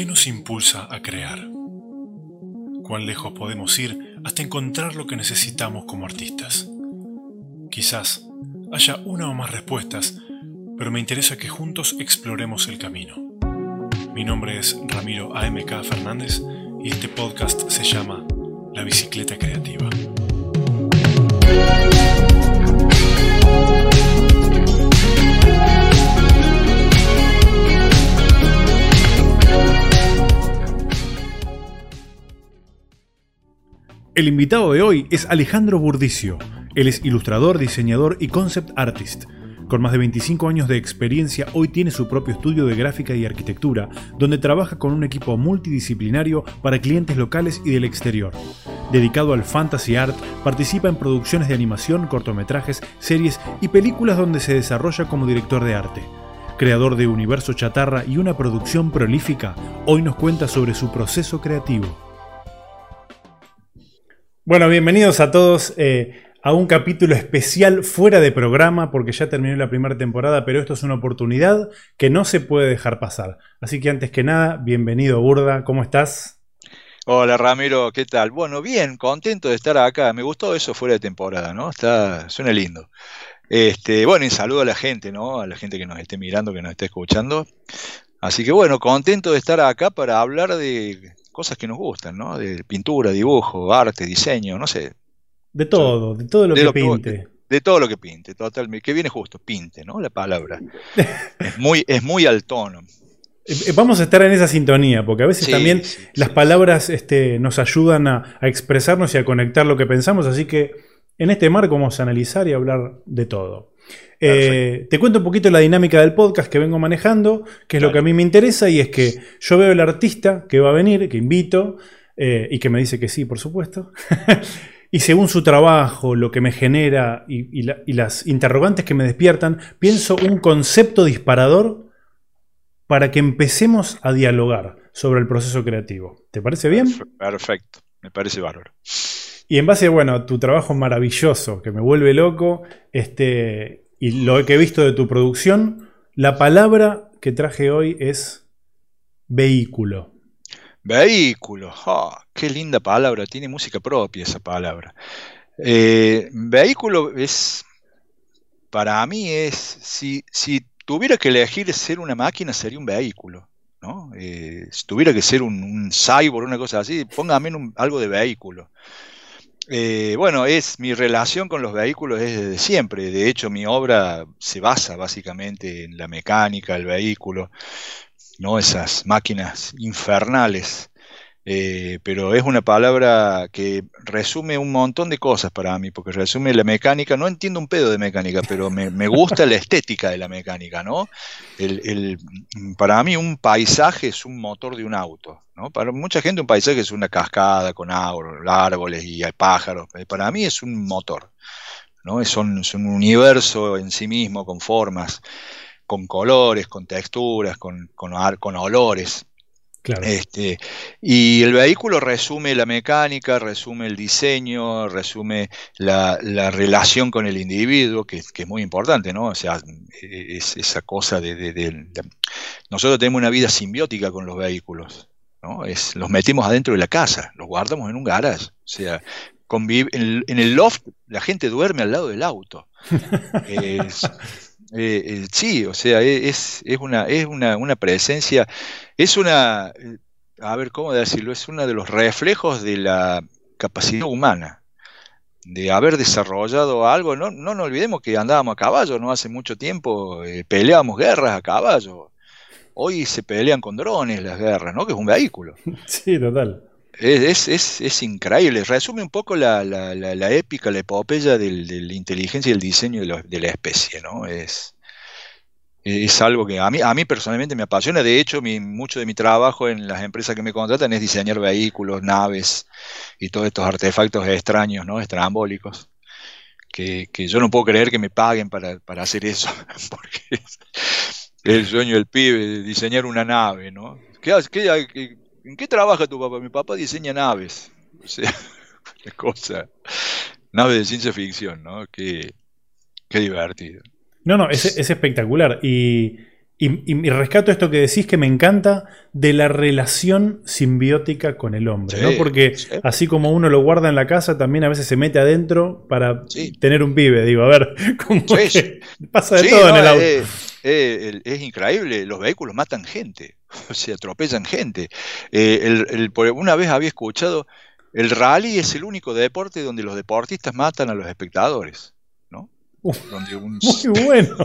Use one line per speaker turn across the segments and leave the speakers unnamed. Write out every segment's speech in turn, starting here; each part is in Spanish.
¿Qué nos impulsa a crear? ¿Cuán lejos podemos ir hasta encontrar lo que necesitamos como artistas? Quizás haya una o más respuestas, pero me interesa que juntos exploremos el camino. Mi nombre es Ramiro AMK Fernández y este podcast se llama La Bicicleta Creativa. El invitado de hoy es Alejandro Burdicio. Él es ilustrador, diseñador y concept artist. Con más de 25 años de experiencia, hoy tiene su propio estudio de gráfica y arquitectura, donde trabaja con un equipo multidisciplinario para clientes locales y del exterior. Dedicado al fantasy art, participa en producciones de animación, cortometrajes, series y películas donde se desarrolla como director de arte. Creador de Universo Chatarra y una producción prolífica, hoy nos cuenta sobre su proceso creativo. Bueno, bienvenidos a todos eh, a un capítulo especial fuera de programa, porque ya terminó la primera temporada, pero esto es una oportunidad que no se puede dejar pasar. Así que antes que nada, bienvenido Burda, ¿cómo estás?
Hola Ramiro, ¿qué tal? Bueno, bien, contento de estar acá. Me gustó eso fuera de temporada, ¿no? Está, suena lindo. Este, bueno, y saludo a la gente, ¿no? A la gente que nos esté mirando, que nos esté escuchando. Así que bueno, contento de estar acá para hablar de cosas que nos gustan, ¿no? De pintura, dibujo, arte, diseño, no sé.
De todo, de todo lo que pinte.
De, todo lo que pinte, totalmente. Que viene justo, pinte, ¿no? La palabra. es, muy, es muy al tono.
Eh, eh, vamos a estar en esa sintonía, porque a veces también las palabras este, nos ayudan a, a, expresarnos y a conectar lo que pensamos, así que en este marco vamos a analizar y hablar de todo. Eh, te cuento un poquito la dinámica del podcast que vengo manejando, que es lo que a mí me interesa, y es que yo veo el artista que va a venir, que invito, eh, y que me dice que sí, por supuesto. y según su trabajo, lo que me genera y, las interrogantes que me despiertan, pienso un concepto disparador para que empecemos a dialogar sobre el proceso creativo. ¿Te parece bien?
Perfecto, me parece bárbaro.
Y en base, bueno, a tu trabajo maravilloso, que me vuelve loco, este, y lo que he visto de tu producción, la palabra que traje hoy es vehículo.
Vehículo, qué linda palabra, tiene música propia esa palabra. Eh, vehículo es, para mí es, si, si, tuviera que elegir ser una máquina sería un vehículo. ¿no? Eh, si tuviera que ser un, un cyborg, una cosa así, póngame algo de vehículo. Eh, bueno, es mi relación con los vehículos es desde siempre. De hecho, mi obra se basa básicamente en la mecánica del vehículo, no esas máquinas infernales eh, pero es una palabra que resume un montón de cosas para mí, porque resume la mecánica, no entiendo un pedo de mecánica, pero me, gusta la estética de la mecánica, ¿no? El, para mí un paisaje es un motor de un auto, ¿no? Para mucha gente un paisaje es una cascada con árboles y hay pájaros, eh, para mí es un motor, ¿no? Es un, universo en sí mismo, con formas, con colores, con texturas, con, con olores. Este, y el vehículo resume la mecánica, resume el diseño, resume la, relación con el individuo, que, es muy importante, ¿no? O sea, es esa cosa de, Nosotros tenemos una vida simbiótica con los vehículos, ¿no? Es, los metimos adentro de la casa, los guardamos en un garage, o sea, convive, en, el loft la gente duerme al lado del auto. es, eh, eh, sí, o sea, e, es, es, una, es una, una, presencia, es una, eh, a ver, ¿cómo decirlo? Es uno de los reflejos de la capacidad humana, de haber desarrollado algo. No, no nos olvidemos que andábamos a caballo, no hace mucho tiempo peleábamos guerras a caballo. Hoy se pelean con drones las guerras, ¿no? Que es un vehículo.
Sí, total.
Es, es, es, increíble. Resume un poco la, la, la, épica, la epopeya de la inteligencia y el diseño de, la especie, ¿no? Es, es algo que a mí, a mí personalmente me apasiona. De hecho, mi, mucho de mi trabajo en las empresas que me contratan es diseñar vehículos, naves y todos estos artefactos extraños, ¿no? Estrambólicos. Que, que yo no puedo creer que me paguen para, para hacer eso, porque es el sueño del pibe, diseñar una nave, ¿no? ¿Qué, qué, qué ¿En qué trabaja tu papá? Mi papá diseña naves. O sea, qué cosa. Naves de ciencia ficción, ¿no? Qué, qué divertido.
No, no, es, es espectacular. Y, Y, rescato esto que decís que me encanta de la relación simbiótica con el hombre, ¿no? Porque así como uno lo guarda en la casa, también a veces se mete adentro para tener un pibe. Digo, a ver, ¿cómo pasa de todo en el auto?
Es increíble, los vehículos matan gente, se atropellan gente. Eh, una vez había escuchado, el rally es el único deporte donde los deportistas matan a los espectadores donde
muy, bueno,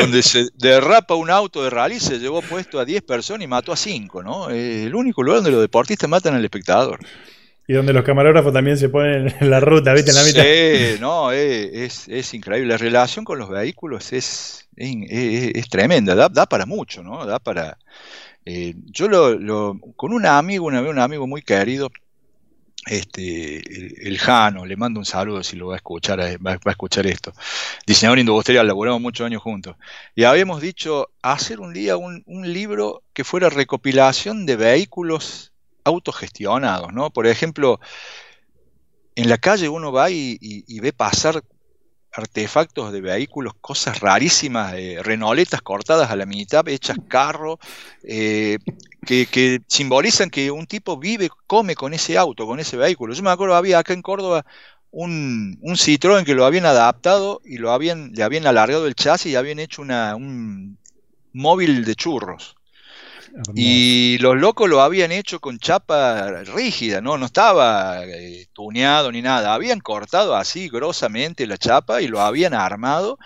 Donde se derrapa un auto de rally, se llevó puesto a 10 personas y mató a 5, ¿no? Es el único lugar donde los deportistas matan al espectador.
Y donde los camarógrafos también se ponen en la ruta, ¿viste? En la mitad.
Sí, no, es, es, increíble. La relación con los vehículos es, es, tremenda, da, para mucho, ¿no? Da para... Eh, yo lo, lo, con un amigo, una vez un amigo muy querido, este, el, Jano, le mando un saludo si lo va a escuchar, eh, va, a escuchar esto. Diseñador industrial, laboramos muchos años juntos. Y habíamos dicho hacer un día un, libro que fuera recopilación de vehículos autogestionados, ¿no? Por ejemplo, en la calle uno va y ve pasar artefactos de vehículos, cosas rarísimas, eh, renoletas cortadas a la mitad, hechas carro, eh, que, simbolizan que un tipo vive, come con ese auto, con ese vehículo. Yo me acuerdo, había acá en Córdoba un, un Citroën que lo habían adaptado y lo habían, le habían alargado el chasis y habían hecho una, un móvil de churros. Y los locos lo habían hecho con chapa rígida, no, no estaba eh, tuneado ni nada. Habían cortado así grosamente la chapa y lo habían armado.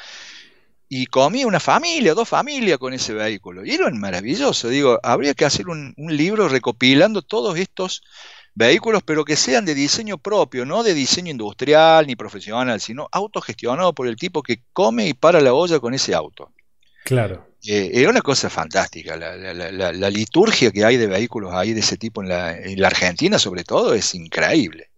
Y comía una familia, dos familias con ese vehículo. Y era maravilloso. Digo, habría que hacer un, libro recopilando todos estos vehículos, pero que sean de diseño propio, no de diseño industrial ni profesional, sino autogestionado por el tipo que come y para la olla con ese auto.
Claro.
Eh, es una cosa fantástica. La, liturgia que hay de vehículos ahí de ese tipo en la, Argentina, sobre todo, es increíble.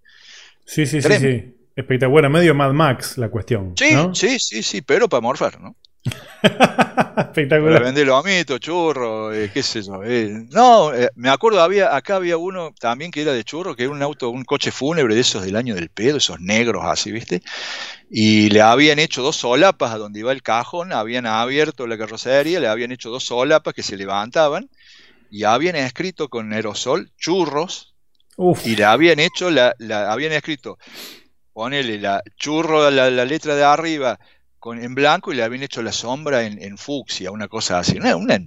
Sí, sí, sí, sí. Espectacular. Bueno, medio Mad Max la cuestión.
Sí, sí, sí, sí, pero para morfar, ¿no?
Espectacular.
Para vender lomito, churro, eh, qué sé yo. Eh. No, me acuerdo, había, acá había uno también que era de churro, que era un auto, un coche fúnebre de esos del año del pedo, esos negros así, ¿viste? y le habían hecho dos solapas a donde iba el cajón, habían abierto la carrocería, le habían hecho dos solapas que se levantaban y habían escrito con aerosol churros y le habían hecho la, habían escrito ponele la churro la, la letra de arriba con en blanco y le habían hecho la sombra en, fucsia, una cosa así, una, una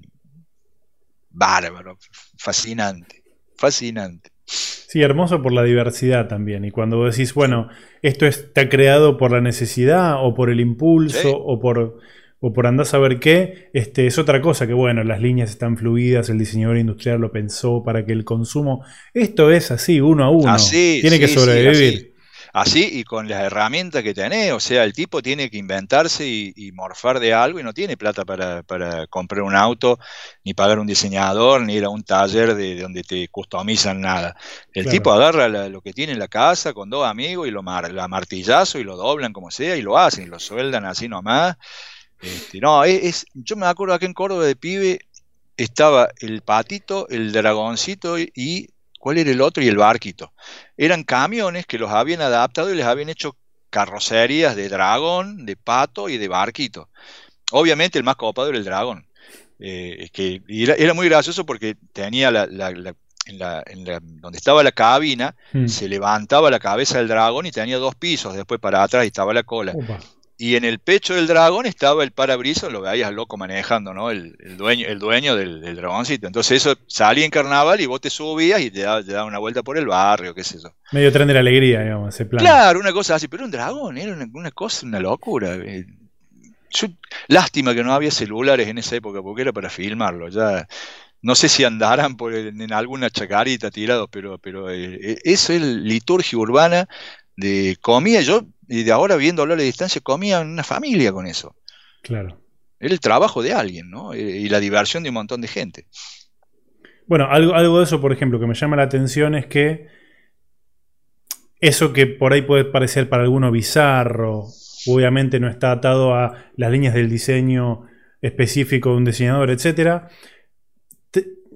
bárbaro, fascinante, fascinante.
Sí, hermoso por la diversidad también. Y cuando vos decís, bueno, esto está creado por la necesidad o por el impulso o por o por andar a saber qué, este, es otra cosa que, bueno, las líneas están fluidas, el diseñador industrial lo pensó para que el consumo. Esto es así, uno a uno. Tiene que sobrevivir
así y con las herramientas que tenés. O sea, el tipo tiene que inventarse y, morfar de algo y no tiene plata para, comprar un auto, ni pagar un diseñador, ni ir a un taller de, donde te customizan nada. El tipo agarra lo que tiene en la casa con dos amigos y lo mar, la martillazo y lo doblan como sea y lo hacen y lo sueldan así nomás. Este, no, es, yo me acuerdo aquí en Córdoba de pibe estaba el patito, el dragoncito y ¿Cuál era el otro? Y el barquito. Eran camiones que los habían adaptado y les habían hecho carrocerías de dragón, de pato y de barquito. Obviamente el más copado era el dragón. Eh, que era, muy gracioso porque tenía la, donde estaba la cabina, hmm. se levantaba la cabeza del dragón y tenía dos pisos, después para atrás y estaba la cola y en el pecho del dragón estaba el parabrisas, lo veías loco manejando, ¿no? El, dueño, el dueño del, dragoncito. Entonces eso salía en carnaval y vos te subías y te dabas una vuelta por el barrio, qué sé yo.
Medio tren de la alegría, digamos, ese plan.
Claro, una cosa así, pero un dragón, era una, cosa, una locura. Eh, lástima que no había celulares en esa época, porque era para filmarlo. Ya no sé si andarán por en alguna chacarita tirados, pero, pero eh, eh, eso es liturgia urbana de comida. Yo y de ahora viendo a la distancia comían una familia con eso.
Claro.
Era el trabajo de alguien, ¿no? Y la diversión de un montón de gente.
Bueno, algo, algo de eso, por ejemplo, que me llama la atención es que eso que por ahí puede parecer para alguno bizarro, obviamente no está atado a las líneas del diseño específico de un diseñador, etc.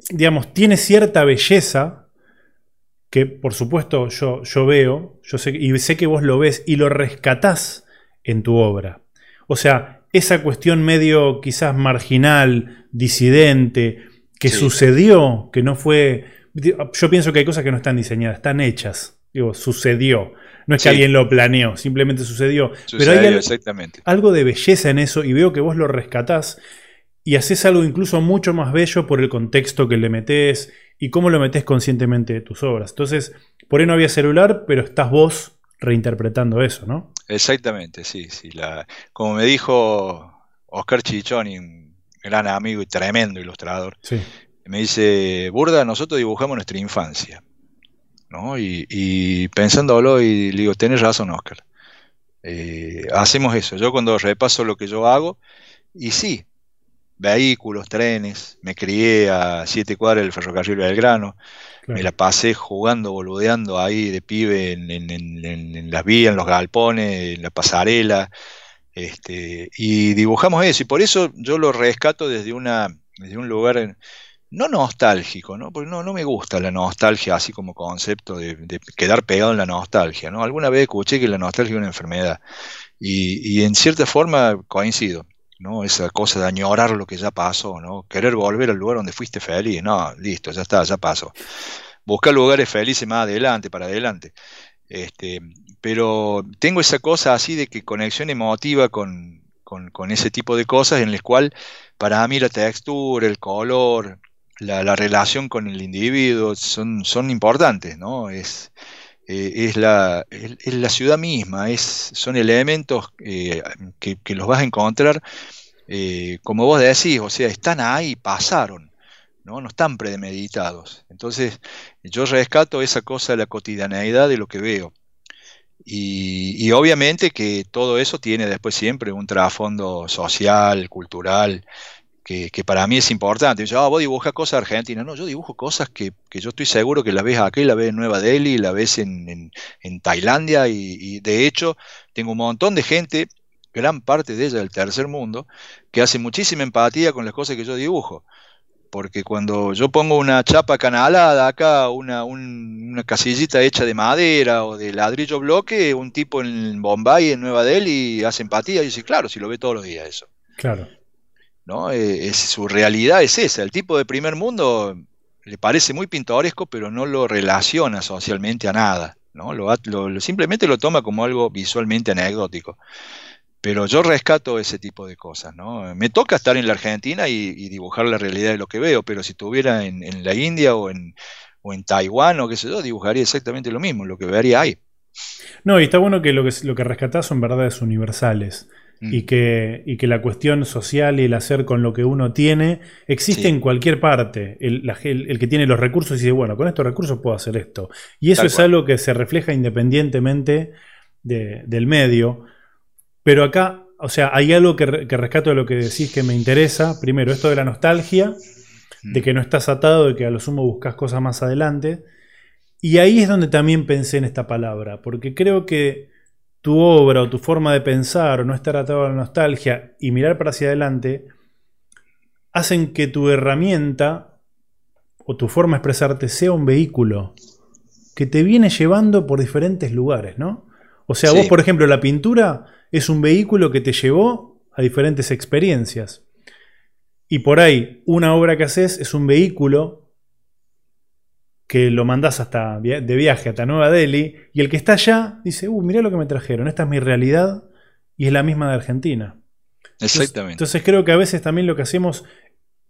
digamos, tiene cierta belleza que por supuesto yo, yo veo, yo sé, y sé que vos lo ves y lo rescatás en tu obra. O sea, esa cuestión medio quizás marginal, disidente, que sucedió, que no fue... Yo pienso que hay cosas que no están diseñadas, están hechas. Digo, sucedió. No es que alguien lo planeó, simplemente sucedió. Pero hay
exactamente.
algo de belleza en eso y veo que vos lo rescatás y haces algo incluso mucho más bello por el contexto que le metés y cómo lo metés conscientemente de tus obras. Entonces, por ahí no había celular, pero estás vos reinterpretando eso, ¿no?
Exactamente, sí, sí. La, como me dijo Oscar Chichoni, un gran amigo y tremendo ilustrador, me dice, Burda, nosotros dibujamos nuestra infancia. ¿no? Y, y pensándolo, y le digo, tenés razón, Oscar. Eh, hacemos eso. Yo cuando repaso lo que yo hago, y sí, vehículos, trenes, me crié a siete cuadras del ferrocarril Belgrano, me la pasé jugando, boludeando ahí de pibe en, las vías, en los galpones, en la pasarela, este, y dibujamos eso, y por eso yo lo rescato desde, una, desde un lugar no nostálgico, ¿no? Porque no, no me gusta la nostalgia así como concepto de, quedar pegado en la nostalgia, ¿no? Alguna vez escuché que la nostalgia es una enfermedad, y, y en cierta forma coincido. ¿No? Esa cosa de añorar lo que ya pasó, ¿no? Querer volver al lugar donde fuiste feliz, no, listo, ya está, ya pasó. Buscar lugares felices más adelante, para adelante. Este, pero tengo esa cosa así de que conexión emotiva con, con, ese tipo de cosas en las cuales para mí la textura, el color, la, relación con el individuo son, son importantes, ¿no? Es, eh, es, la, es, la, ciudad misma, es, son elementos eh, que, los vas a encontrar, eh, como vos decís, o sea, están ahí, pasaron, ¿no? no están premeditados. Entonces, yo rescato esa cosa de la cotidianeidad de lo que veo. Y, y, obviamente que todo eso tiene después siempre un trasfondo social, cultural, que, para mí es importante. Dice, ah, vos dibujas cosas argentinas. No, yo dibujo cosas que, yo estoy seguro que la ves aquí, la ves en Nueva Delhi, la ves en, Tailandia y, de hecho tengo un montón de gente, gran parte de ella del tercer mundo, que hace muchísima empatía con las cosas que yo dibujo. Porque cuando yo pongo una chapa canalada acá, una, una casillita hecha de madera o de ladrillo bloque, un tipo en Bombay, en Nueva Delhi, hace empatía y dice, claro, si lo ve todos los días eso.
Claro.
¿No? Eh, es, su realidad es esa. El tipo de primer mundo le parece muy pintoresco, pero no lo relaciona socialmente a nada. ¿no? Lo, simplemente lo toma como algo visualmente anecdótico. Pero yo rescato ese tipo de cosas. ¿no? Me toca estar en la Argentina y, dibujar la realidad de lo que veo, pero si estuviera en, la India o en, o en Taiwán o qué sé yo, dibujaría exactamente lo mismo, lo que vería ahí.
No, y está bueno que lo que, lo que rescatás son verdades universales. Mm. Y, que, y que la cuestión social y el hacer con lo que uno tiene existe en cualquier parte. El, que tiene los recursos dice, bueno, con estos recursos puedo hacer esto. Y eso es algo que se refleja independientemente del medio. Pero acá, o sea, hay algo que, rescato de lo que decís que me interesa. Primero, esto de la nostalgia, de mm. que no estás atado, de que a lo sumo buscas cosas más adelante. Y ahí es donde también pensé en esta palabra, porque creo que tu obra o tu forma de pensar o no estar atado a la nostalgia y mirar para hacia adelante, hacen que tu herramienta o tu forma de expresarte sea un vehículo que te viene llevando por diferentes lugares, ¿no? O sea, vos, por ejemplo, la pintura es un vehículo que te llevó a diferentes experiencias. Y por ahí, una obra que haces es un vehículo que lo mandás hasta de viaje hasta Nueva Delhi y el que está allá dice, uh, mirá lo que me trajeron, esta es mi realidad y es la misma de Argentina.
Exactamente.
Entonces, creo que a veces también lo que hacemos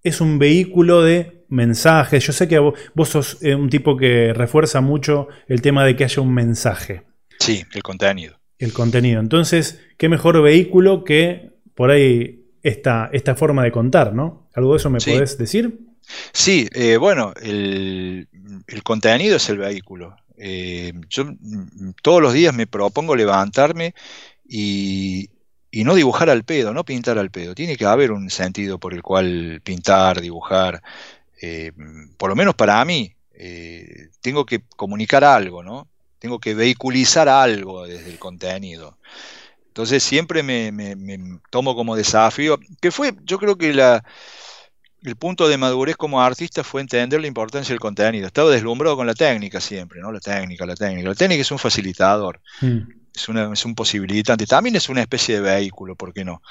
es un vehículo de mensajes. Yo sé que vos, sos eh, un tipo que refuerza mucho el tema de que haya un mensaje.
Sí, el contenido.
El contenido. Entonces, qué mejor vehículo que por ahí esta, esta forma de contar, ¿no? ¿Algo de eso me podés decir?
Sí, eh, bueno, el, contenido es el vehículo. Eh, yo mm, todos los días me propongo levantarme y, no dibujar al pedo, no pintar al pedo. Tiene que haber un sentido por el cual pintar, dibujar. Eh, por lo menos para mí, tengo que comunicar algo, ¿no? Tengo que vehiculizar algo desde el contenido. Entonces siempre me tomo como desafío, que fue, yo creo que la, el punto de madurez como artista fue entender la importancia del contenido. Estaba deslumbrado con la técnica siempre, ¿no? La técnica, la técnica. La técnica es un facilitador, mm. es, una, es un posibilitante. También es una especie de vehículo, ¿por qué no?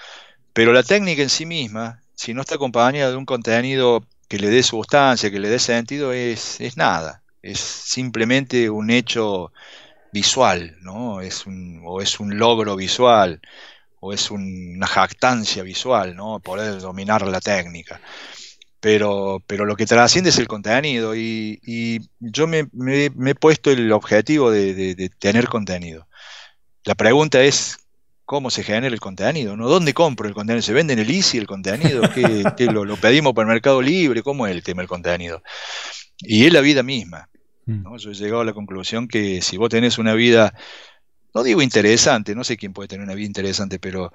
Pero la técnica en sí misma, si no está acompañada de un contenido que le dé sustancia, que le dé sentido, es, es nada. Es simplemente un hecho visual, ¿no? Es un, o es un logro visual, o es una jactancia visual, ¿no? Poder dominar la técnica. Pero, pero lo que trasciende es el contenido y, yo me, he puesto el objetivo de, tener contenido. La pregunta es, ¿cómo se genera el contenido? ¿no? ¿Dónde compro el contenido? ¿Se vende en el Easy el contenido? ¿Qué, lo, lo, pedimos por el Mercado Libre? ¿Cómo es el tema del contenido? Y es la vida misma. Mm. Yo he llegado a la conclusión que si vos tenés una vida, no digo interesante, no sé quién puede tener una vida interesante, pero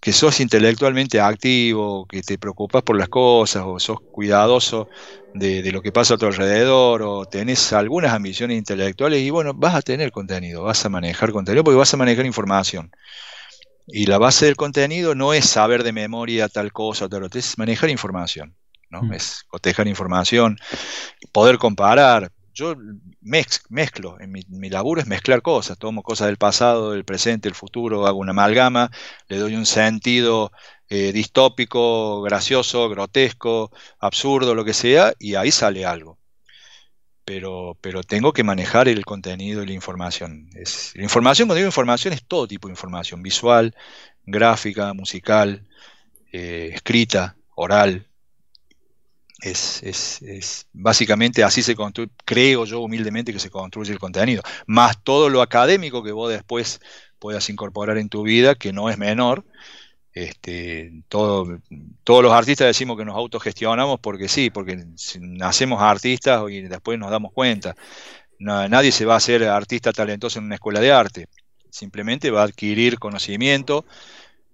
que sos intelectualmente activo, que te preocupas por las cosas, o sos cuidadoso de, lo que pasa a tu alrededor, o tenés algunas ambiciones intelectuales, y bueno, vas a tener contenido, vas a manejar contenido, porque vas a manejar información. Y la base del contenido no es saber de memoria tal cosa tal otra, es manejar información, ¿no? Mm. Es cotejar información, poder comparar, yo mezclo, en mi, laburo es mezclar cosas, tomo cosas del pasado, del presente, el futuro, hago una amalgama, le doy un sentido eh, distópico, gracioso, grotesco, absurdo, lo que sea, y ahí sale algo. Pero, pero tengo que manejar el contenido y la información. Es, la información, cuando digo información, es todo tipo de información, visual, gráfica, musical, eh, escrita, oral, es, es, es, básicamente así se construye, creo yo humildemente que se construye el contenido, más todo lo académico que vos después puedas incorporar en tu vida, que no es menor. Este, todo, todos los artistas decimos que nos autogestionamos porque sí, porque nacemos artistas y después nos damos cuenta. nadie se va a hacer artista talentoso en una escuela de arte, simplemente va a adquirir conocimiento,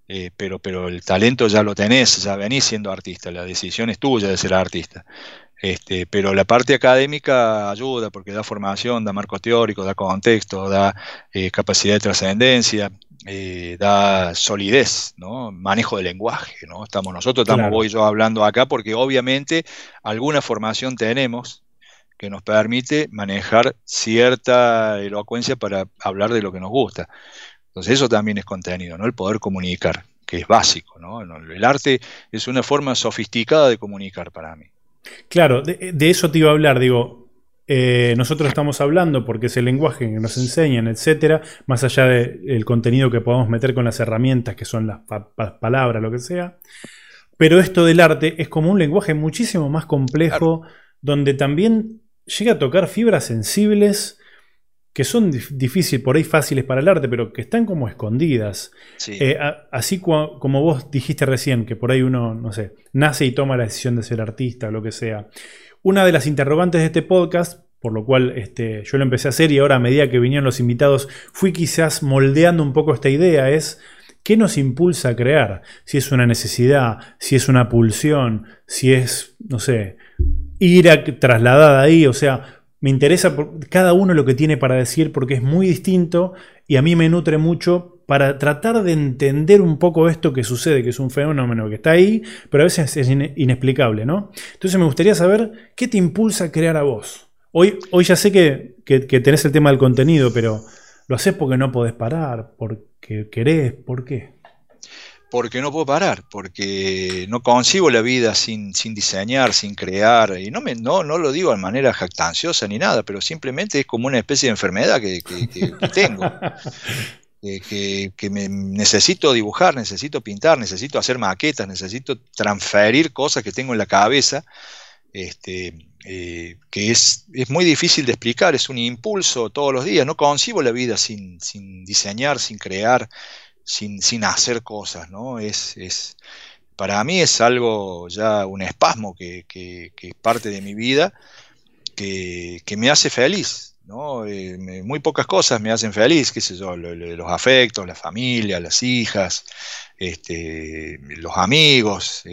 eh, pero, pero el talento ya lo tenés, ya venís siendo artista, la decisión es tuya de ser artista. Este, pero la parte académica ayuda porque da formación, da marco teórico, da contexto, da eh, capacidad de trascendencia, eh, da solidez, ¿no? manejo de lenguaje. ¿no? Estamos nosotros, estamos voy yo hablando acá porque obviamente alguna formación tenemos que nos permite manejar cierta elocuencia para hablar de lo que nos gusta. Entonces eso también es contenido, ¿no? El poder comunicar, que es básico, ¿no? El arte es una forma sofisticada de comunicar para mí.
Claro, de, eso te iba a hablar, digo, eh, nosotros estamos hablando porque es el lenguaje que nos enseñan, etcétera, más allá del contenido que podamos meter con las herramientas que son las palabras, lo que sea. Pero esto del arte es como un lenguaje muchísimo más complejo, donde también llega a tocar fibras sensibles que son difíciles, por ahí fáciles para el arte, pero que están como escondidas. Eh, así como vos dijiste recién, que por ahí uno, no sé, nace y toma la decisión de ser artista o lo que sea. Una de las interrogantes de este podcast, por lo cual este, yo lo empecé a hacer y ahora a medida que vinieron los invitados fui quizás moldeando un poco esta idea, es ¿qué nos impulsa a crear? Si es una necesidad, si es una pulsión, si es, no sé, ira trasladada ahí, o sea, me interesa cada uno lo que tiene para decir porque es muy distinto y a mí me nutre mucho para tratar de entender un poco esto que sucede, que es un fenómeno que está ahí, pero a veces es inexplicable, ¿no? Entonces me gustaría saber qué te impulsa a crear a vos. Hoy, hoy ya sé que, que tenés el tema del contenido, pero ¿lo haces porque no podés parar? ¿Porque querés? ¿Por qué?
Porque no puedo parar, porque no concibo la vida sin, sin diseñar, sin crear, y no, me, no, no lo digo de manera jactanciosa ni nada, pero simplemente es como una especie de enfermedad que, tengo. que, que, me necesito dibujar, necesito pintar, necesito hacer maquetas, necesito transferir cosas que tengo en la cabeza, este, eh, que es, es, muy difícil de explicar, es un impulso todos los días, no concibo la vida sin, sin diseñar, sin crear, sin, sin hacer cosas, ¿no? Es, es, para mí es algo ya un espasmo que, que, es parte de mi vida, que, que me hace feliz, ¿no? Eh, muy pocas cosas me hacen feliz, qué sé yo, los afectos, la familia, las hijas, este, los amigos,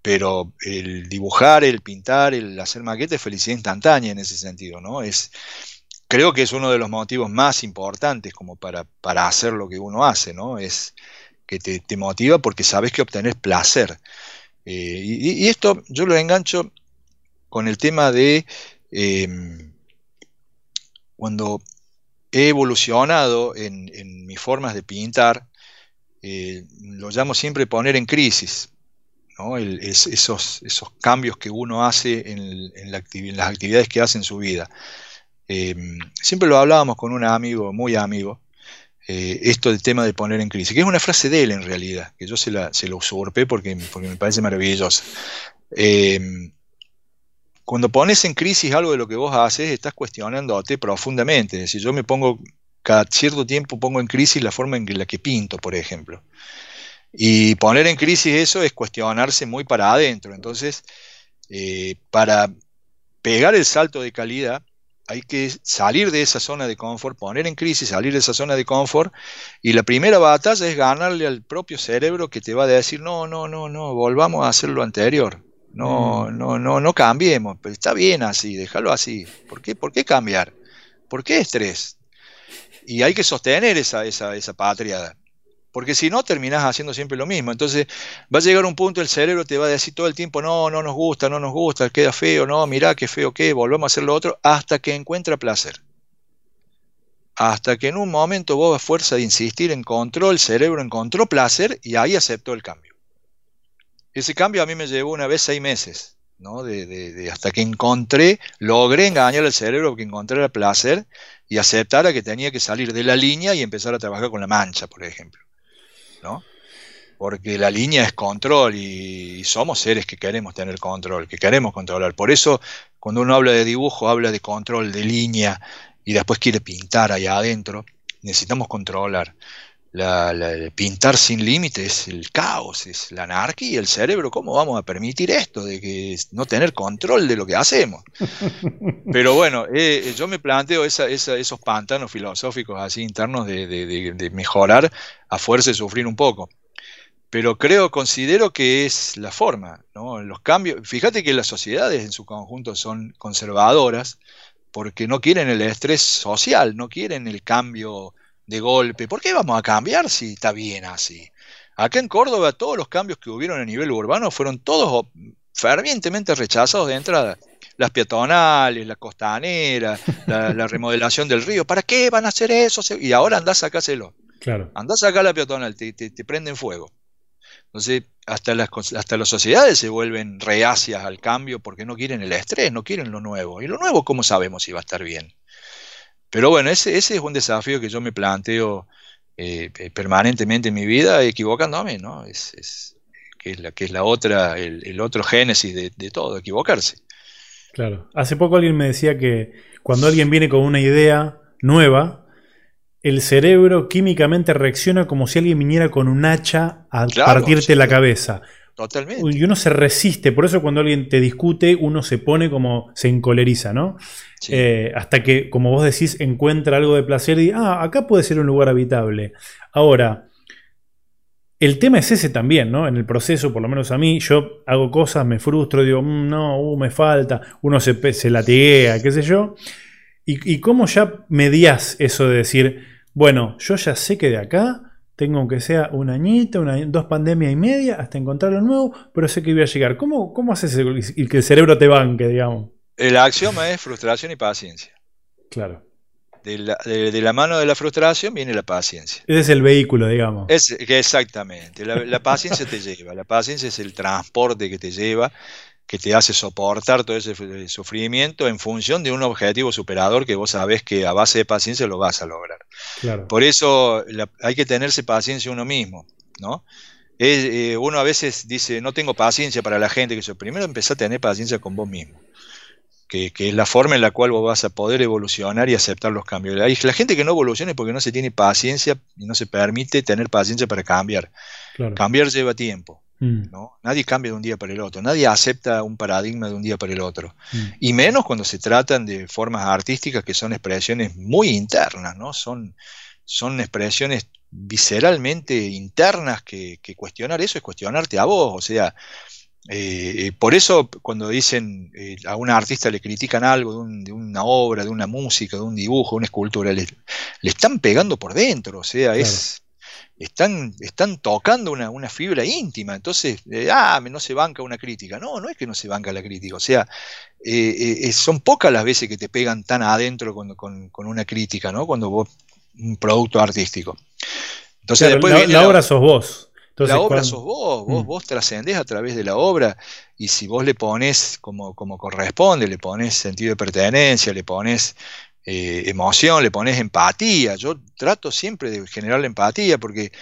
pero el dibujar, el pintar, el hacer maquetas es felicidad instantánea en ese sentido, ¿no? Es, creo que es uno de los motivos más importantes como para, para hacer lo que uno hace, ¿no? Es que te, motiva porque sabes que obtenés placer. Eh, y, esto yo lo engancho con el tema de em, cuando he evolucionado en, mis formas de pintar, eh, lo llamo siempre poner en crisis. esos, esos cambios que uno hace en, las actividades que hace en su vida. Eh, siempre lo hablábamos con un amigo, muy amigo, eh, esto del tema de poner en crisis, que es una frase de él en realidad, que yo se la, se usurpé porque, porque me parece maravillosa. cuando pones en crisis algo de lo que vos haces, estás cuestionándote profundamente. Si yo me pongo cada cierto tiempo pongo en crisis la forma en la que pinto, por ejemplo. Y poner en crisis eso es cuestionarse muy para adentro. Entonces, eh, para pegar el salto de calidad, hay que salir de esa zona de confort, poner en crisis, salir de esa zona de confort. Y la primera batalla es ganarle al propio cerebro que te va a decir, no, no, no, no, volvamos a hacer lo anterior. No, mm. no, no, no cambiemos. Pero está bien así, déjalo así. ¿Por qué, ¿Por qué cambiar? ¿Por qué estrés? Y hay que sostener esa, esa, esa patria. Porque si no, terminás haciendo siempre lo mismo. Entonces, va a llegar un punto, el cerebro te va a decir todo el tiempo, no, no nos gusta, no nos gusta, queda feo, no, mirá qué feo que, volvemos a hacer lo otro, hasta que encuentra placer. Hasta que en un momento vos a fuerza de insistir encontró, el cerebro encontró placer y ahí aceptó el cambio. Ese cambio a mí me llevó una vez seis meses, ¿no? De, de, hasta que encontré, logré engañar al cerebro que encontré el placer y aceptara que tenía que salir de la línea y empezar a trabajar con la mancha, por ejemplo. ¿No? Porque la línea es control y, somos seres que queremos tener control, que queremos controlar. Por eso, cuando uno habla de dibujo, habla de control, de línea, y después quiere pintar allá adentro, necesitamos controlar la, pintar sin límites, el caos, es la anarquía y el cerebro. ¿Cómo vamos a permitir esto de que no tener control de lo que hacemos? Pero bueno, eh, eh, yo me planteo esos pantanos filosóficos así internos de, mejorar a fuerza de sufrir un poco. Pero creo, considero que es la forma, ¿no? Los cambios, fíjate que las sociedades en su conjunto son conservadoras porque no quieren el estrés social, no quieren el cambio de golpe. ¿Por qué vamos a cambiar si está bien así? Acá en Córdoba todos los cambios que hubieron a nivel urbano fueron todos fervientemente rechazados de entrada. Las peatonales, la costanera, la, remodelación del río. ¿Para qué van a hacer eso? Y ahora andás a sacáselo. Claro. Andás acá la peatonal, te, te, prenden fuego. Entonces, hasta las, hasta las sociedades se vuelven reacias al cambio porque no quieren el estrés, no quieren lo nuevo. Y lo nuevo, ¿cómo sabemos si va a estar bien? Pero bueno, ese, ese es un desafío que yo me planteo eh, eh, permanentemente en mi vida, equivocándome, ¿no? Es, es, que, es la, que es la otra, el, otro génesis de, todo, equivocarse.
Claro. Hace poco alguien me decía que cuando alguien viene con una idea nueva, el cerebro químicamente reacciona como si alguien viniera con un hacha a partirte la cabeza. Totalmente. Y uno se resiste, por eso cuando alguien te discute, uno se pone como, se encoleriza, ¿no? Eh, hasta que, como vos decís, encuentra algo de placer y, ah, acá puede ser un lugar habitable. Ahora, el tema es ese también, ¿no? En el proceso, por lo menos a mí, yo hago cosas, me frustro, digo, mm, no, uh, me falta, uno se, se latiguea, qué sé yo. Y, y cómo ya mediás eso de decir, bueno, yo ya sé que de acá tengo aunque sea un añito, una, dos pandemias y media hasta encontrar lo nuevo, pero sé que voy a llegar. ¿Cómo, cómo haces el, que el cerebro te banque, digamos?
El axioma es frustración y paciencia.
Claro.
De la, mano de la frustración viene la paciencia.
Ese es el vehículo, digamos.
Es, exactamente. La, la paciencia te lleva. La paciencia es el transporte que te lleva que te hace soportar todo ese sufrimiento en función de un objetivo superador que vos sabés que a base de paciencia lo vas a lograr. Por eso hay que tenerse paciencia uno mismo, ¿no? Eh, uno a veces dice, no tengo paciencia para la gente, que yo primero empecé a tener paciencia con vos mismo, que, es la forma en la cual vos vas a poder evolucionar y aceptar los cambios. La, gente que no evoluciona es porque no se tiene paciencia y no se permite tener paciencia para cambiar. Cambiar lleva tiempo. Mm. ¿no? Nadie cambia de un día para el otro, nadie acepta un paradigma de un día para el otro. Mm. Y menos cuando se tratan de formas artísticas que son expresiones muy internas, ¿no? Son, son expresiones visceralmente internas que, cuestionar eso es cuestionarte a vos. O sea, eh, por eso cuando dicen eh, a un artista le critican algo de, una obra, de una música, de un dibujo, de una escultura, le, están pegando por dentro. O sea, es están, están tocando una, fibra íntima. Entonces, eh, ah, no se banca una crítica. No, no es que no se banca la crítica. O sea, eh, eh, son pocas las veces que te pegan tan adentro con, con, una crítica, ¿no? Cuando vos, un producto artístico.
Entonces después la, obra sos vos.
la obra sos vos, vos, mm. vos trascendés a través de la obra y si vos le pones como, como corresponde, le pones sentido de pertenencia, le pones eh, emoción, le pones empatía. Yo trato siempre de generar la empatía porque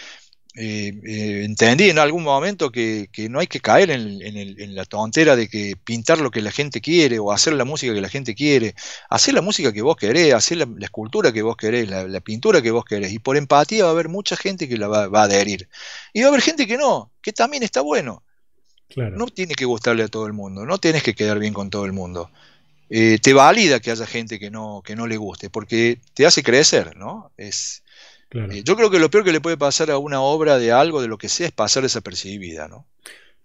eh, eh, entendí en algún momento que, no hay que caer en, la tontera de que pintar lo que la gente quiere o hacer la música que la gente quiere. Hacer la música que vos querés, hacer la, escultura que vos querés, la, pintura que vos querés. Y por empatía va a haber mucha gente que la va, a adherir. Y va a haber gente que no, que también está bueno. No tiene que gustarle a todo el mundo, no tienes que quedar bien con todo el mundo. Eh, te valida que haya gente que no, que no le guste, porque te hace crecer, ¿no? Es, eh, yo creo que lo peor que le puede pasar a una obra de algo, de lo que sea, es pasar desapercibida, ¿no?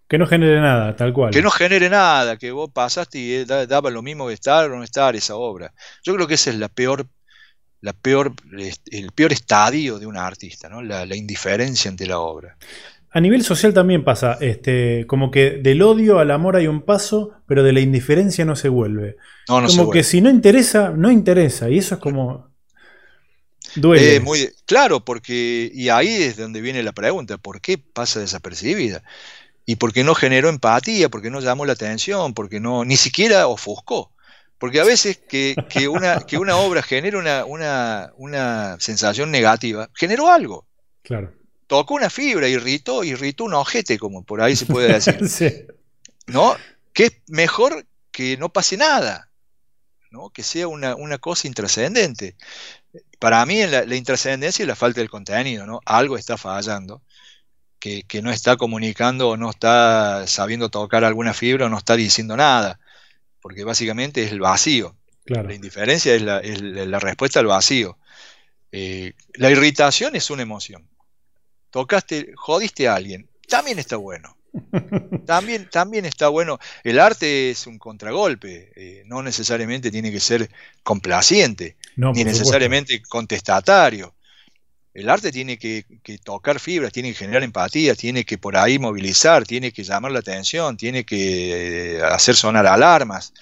Que no genere nada, tal cual.
Que no genere nada, que vos pasaste y eh, daba lo mismo que estar o no estar esa obra. Yo creo que ese es la peor, la peor, el peor estadio de un artista, ¿no? La, la indiferencia ante la obra.
A nivel social también pasa, este, como que del odio al amor hay un paso, pero de la indiferencia no se vuelve. como que si no interesa, no interesa. Y eso es como.
Duele. Eh, muy, claro, porque. Y ahí es donde viene la pregunta: ¿por qué pasa desapercibida? Y porque no generó empatía, porque no llamó la atención, porque no. ni siquiera ofuscó. Porque a veces que, una, que una obra genera una, una, una sensación negativa, generó algo.
Claro
tocó una fibra, irritó, irritó un ojete, como por ahí se puede decir. ¿No? Que es mejor que no pase nada, ¿no? Que sea una, cosa intrascendente. Para mí la, la, intrascendencia es la falta del contenido, ¿no? Algo está fallando, que, no está comunicando o no está sabiendo tocar alguna fibra o no está diciendo nada, porque básicamente es el vacío. La indiferencia es la, respuesta al vacío. Eh, la irritación es una emoción tocaste, jodiste a alguien, también está bueno. También, también está bueno. El arte es un contragolpe, eh, no necesariamente tiene que ser complaciente, ni necesariamente contestatario. El arte tiene que, tocar fibras, tiene que generar empatía, tiene que por ahí movilizar, tiene que llamar la atención, tiene que eh, hacer sonar alarmas.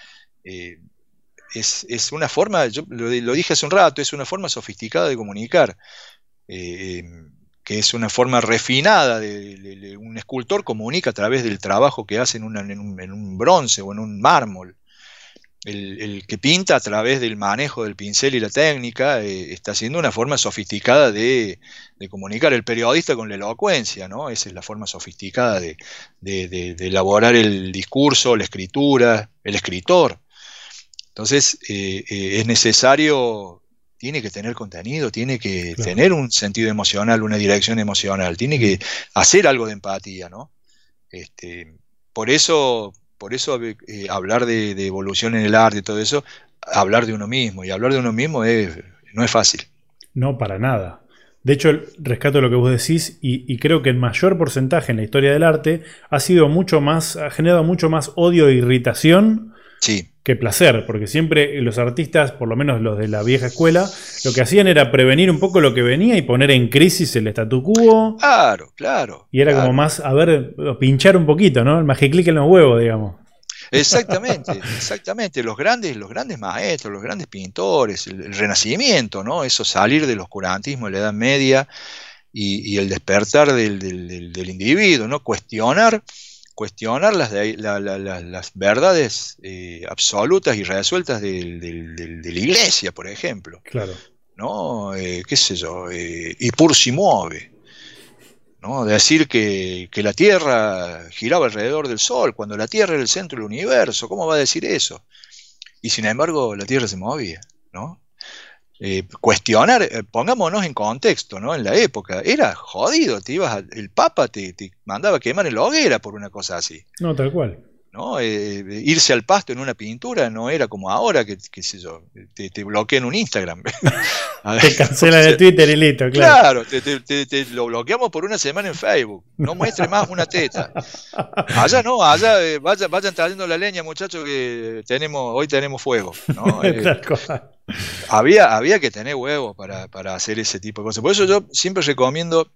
Eh, es, una forma, yo lo, dije hace un rato, es una forma sofisticada de comunicar que es una forma refinada de, un escultor comunica a través del trabajo que hace en, un, bronce o en un mármol. El, que pinta a través del manejo del pincel y la técnica eh, está haciendo una forma sofisticada de, comunicar el periodista con la elocuencia, ¿no? Esa es la forma sofisticada de, elaborar el discurso, la escritura, el escritor. Entonces eh, eh, es necesario tiene que tener contenido, tiene que tener un sentido emocional, una dirección emocional, tiene que hacer algo de empatía, ¿no? Este, por eso, por eso eh, hablar de, evolución en el arte y todo eso, hablar de uno mismo, y hablar de uno mismo no es fácil.
No, para nada. De hecho, rescato lo que vos decís y, y, creo que el mayor porcentaje en la historia del arte ha sido mucho más, ha generado mucho más odio e irritación
sí
que placer, porque siempre los artistas, por lo menos los de la vieja escuela, lo que hacían era prevenir un poco lo que venía y poner en crisis el statu quo.
Claro, claro.
Y era como más, a ver, pinchar un poquito, ¿no? El magiclick en los huevos, digamos.
Exactamente, exactamente. Los grandes, los grandes maestros, los grandes pintores, el, renacimiento, ¿no? Eso salir del oscurantismo de la Edad Media y, el despertar del, del individuo, ¿no? Cuestionar cuestionar las, las verdades eh, absolutas y resueltas de, la iglesia, por ejemplo.
Claro.
¿No? Eh, ¿Qué sé yo? Eh, y por si mueve. ¿no? Decir que, que, la Tierra giraba alrededor del Sol, cuando la Tierra era el centro del universo, ¿cómo va a decir eso? Y sin embargo, la Tierra se movía, ¿no? Eh, cuestionar, eh, pongámonos en contexto, ¿no? En la época, era jodido, te ibas el Papa te, mandaba a quemar en la hoguera por una cosa así.
No, tal cual.
¿no? Eh, irse al pasto en una pintura no era como ahora, que, qué sé yo, te, te bloquean un Instagram.
te cancelan de Twitter y listo,
claro. Claro, te, lo bloqueamos por una semana en Facebook. No muestre más una teta. Allá no, allá vayan, vayan trayendo la leña, muchachos, que tenemos, hoy tenemos fuego. ¿no? había, había que tener huevos para, hacer ese tipo de cosas. Por eso yo siempre recomiendo,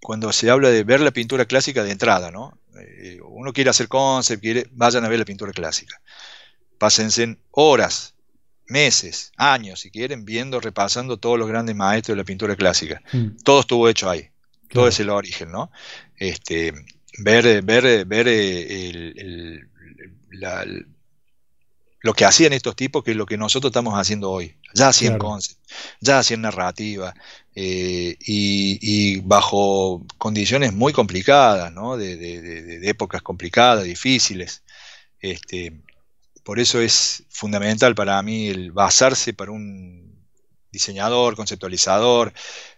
cuando se habla de ver la pintura clásica de entrada, ¿no? Eh, uno quiere hacer concept, quiere, vayan a ver la pintura clásica. Pásense horas, meses, años, si quieren, viendo, repasando todos los grandes maestros de la pintura clásica. Mm. Todo estuvo hecho ahí. Todo es el origen, ¿no? Este, ver, ver, ver el, lo que hacían estos tipos, que es lo que nosotros estamos haciendo hoy. Ya hacían concept, ya hacían narrativa, eh, y, bajo condiciones muy complicadas, ¿no? de, épocas complicadas, difíciles. Este, por eso es fundamental para mí el basarse para un diseñador, conceptualizador,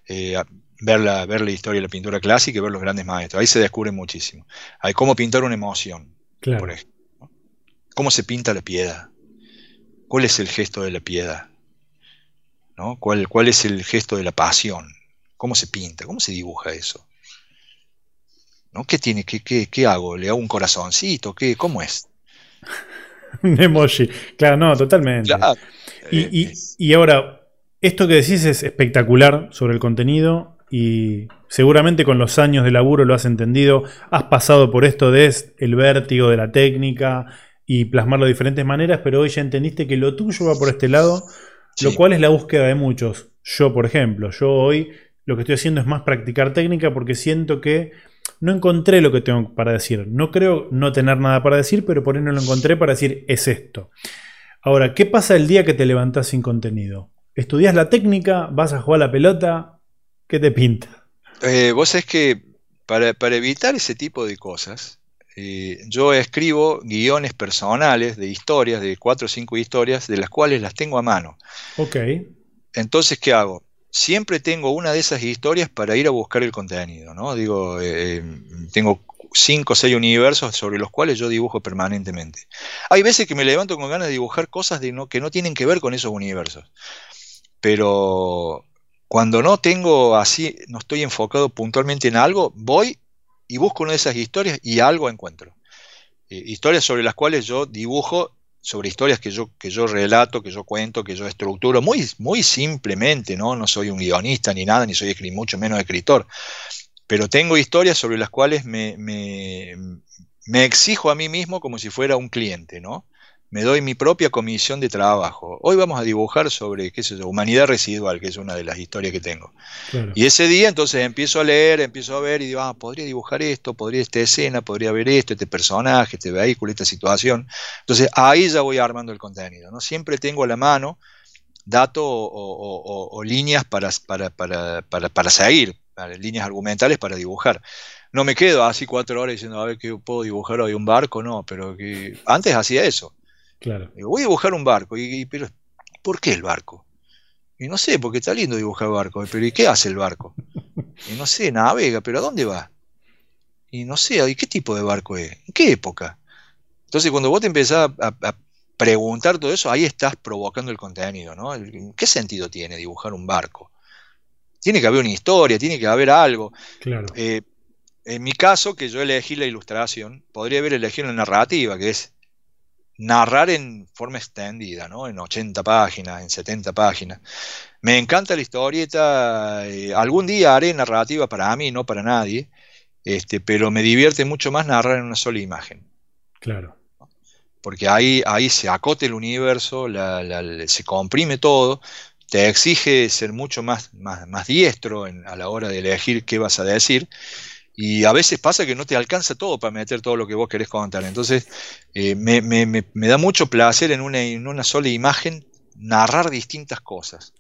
eh, ver, la, ver la historia de la pintura clásica y ver los grandes maestros. Ahí se descubre muchísimo. Hay cómo pintar una emoción, por ejemplo. ¿Cómo se pinta la piedad? ¿Cuál es el gesto de la piedad? ¿No? ¿Cuál, ¿Cuál es el gesto de la pasión? ¿Cómo se pinta? ¿Cómo se dibuja eso? ¿No? ¿Qué tiene? ¿Qué, qué, hago? ¿Le hago un corazoncito? ¿Qué, ¿Cómo es?
un emoji. Claro, no, totalmente. Y, y, y, ahora, esto que decís es espectacular sobre el contenido y seguramente con los años de laburo lo has entendido. Has pasado por esto de el vértigo de la técnica, y plasmarlo de diferentes maneras, pero hoy ya entendiste que lo tuyo va por este lado, lo cual es la búsqueda de muchos. Yo, por ejemplo, yo hoy lo que estoy haciendo es más practicar técnica porque siento que no encontré lo que tengo para decir. No creo no tener nada para decir, pero por ahí no lo encontré para decir es esto. Ahora, ¿qué pasa el día que te levantás sin contenido? ¿Estudias la técnica? ¿Vas a jugar la pelota? ¿Qué te pinta?
Eh, vos es que para, para evitar ese tipo de cosas, eh, yo escribo guiones personales de historias, de cuatro o cinco historias, de las cuales las tengo a mano.
Ok.
Entonces, ¿qué hago? Siempre tengo una de esas historias para ir a buscar el contenido, ¿no? Digo, eh, eh, tengo cinco o seis universos sobre los cuales yo dibujo permanentemente. Hay veces que me levanto con ganas de dibujar cosas de no, que no tienen que ver con esos universos. Pero cuando no tengo así, no estoy enfocado puntualmente en algo, voy y busco una de esas historias y algo encuentro. Eh, historias sobre las cuales yo dibujo, sobre historias que yo, que yo relato, que yo cuento, que yo estructuro, muy, muy simplemente, ¿no? No soy un guionista ni nada, ni soy mucho menos escritor, pero tengo historias sobre las cuales me, me, me exijo a mí mismo como si fuera un cliente, ¿no? Me doy mi propia comisión de trabajo. Hoy vamos a dibujar sobre, qué sé yo, humanidad residual, que es una de las historias que tengo. Y ese día entonces empiezo a leer, empiezo a ver y digo, ah, podría dibujar esto, podría esta escena, podría ver esto, este personaje, este vehículo, esta situación. Entonces ahí ya voy armando el contenido. ¿no? Siempre tengo a la mano datos o, líneas para, para, para, para, seguir, líneas argumentales para dibujar no me quedo así cuatro horas diciendo, a ver qué puedo dibujar hoy, un barco, no, pero que antes hacía eso.
Claro.
voy a dibujar un barco, y, pero ¿por qué el barco? Y no sé, porque está lindo dibujar barco, pero ¿y qué hace el barco? Y no sé, navega, pero ¿a dónde va? Y no sé, ¿y qué tipo de barco es? ¿En qué época? Entonces, cuando vos te empezás a, preguntar todo eso, ahí estás provocando el contenido, ¿no? ¿Qué sentido tiene dibujar un barco? Tiene que haber una historia, tiene que haber algo.
Claro.
Eh, en mi caso, que yo elegí la ilustración, podría haber elegido la narrativa, que es narrar en forma extendida, ¿no? En 80 páginas, en 70 páginas. Me encanta la historieta, eh, algún día haré narrativa para mí, no para nadie, este, pero me divierte mucho más narrar en una sola imagen.
Claro.
Porque ahí, ahí se acote el universo, se comprime todo, te exige ser mucho más, más, más diestro a la hora de elegir qué vas a decir y a veces pasa que no te alcanza todo para meter todo lo que vos querés contar. Entonces, eh, me, me, me, da mucho placer en una, en una sola imagen narrar distintas cosas.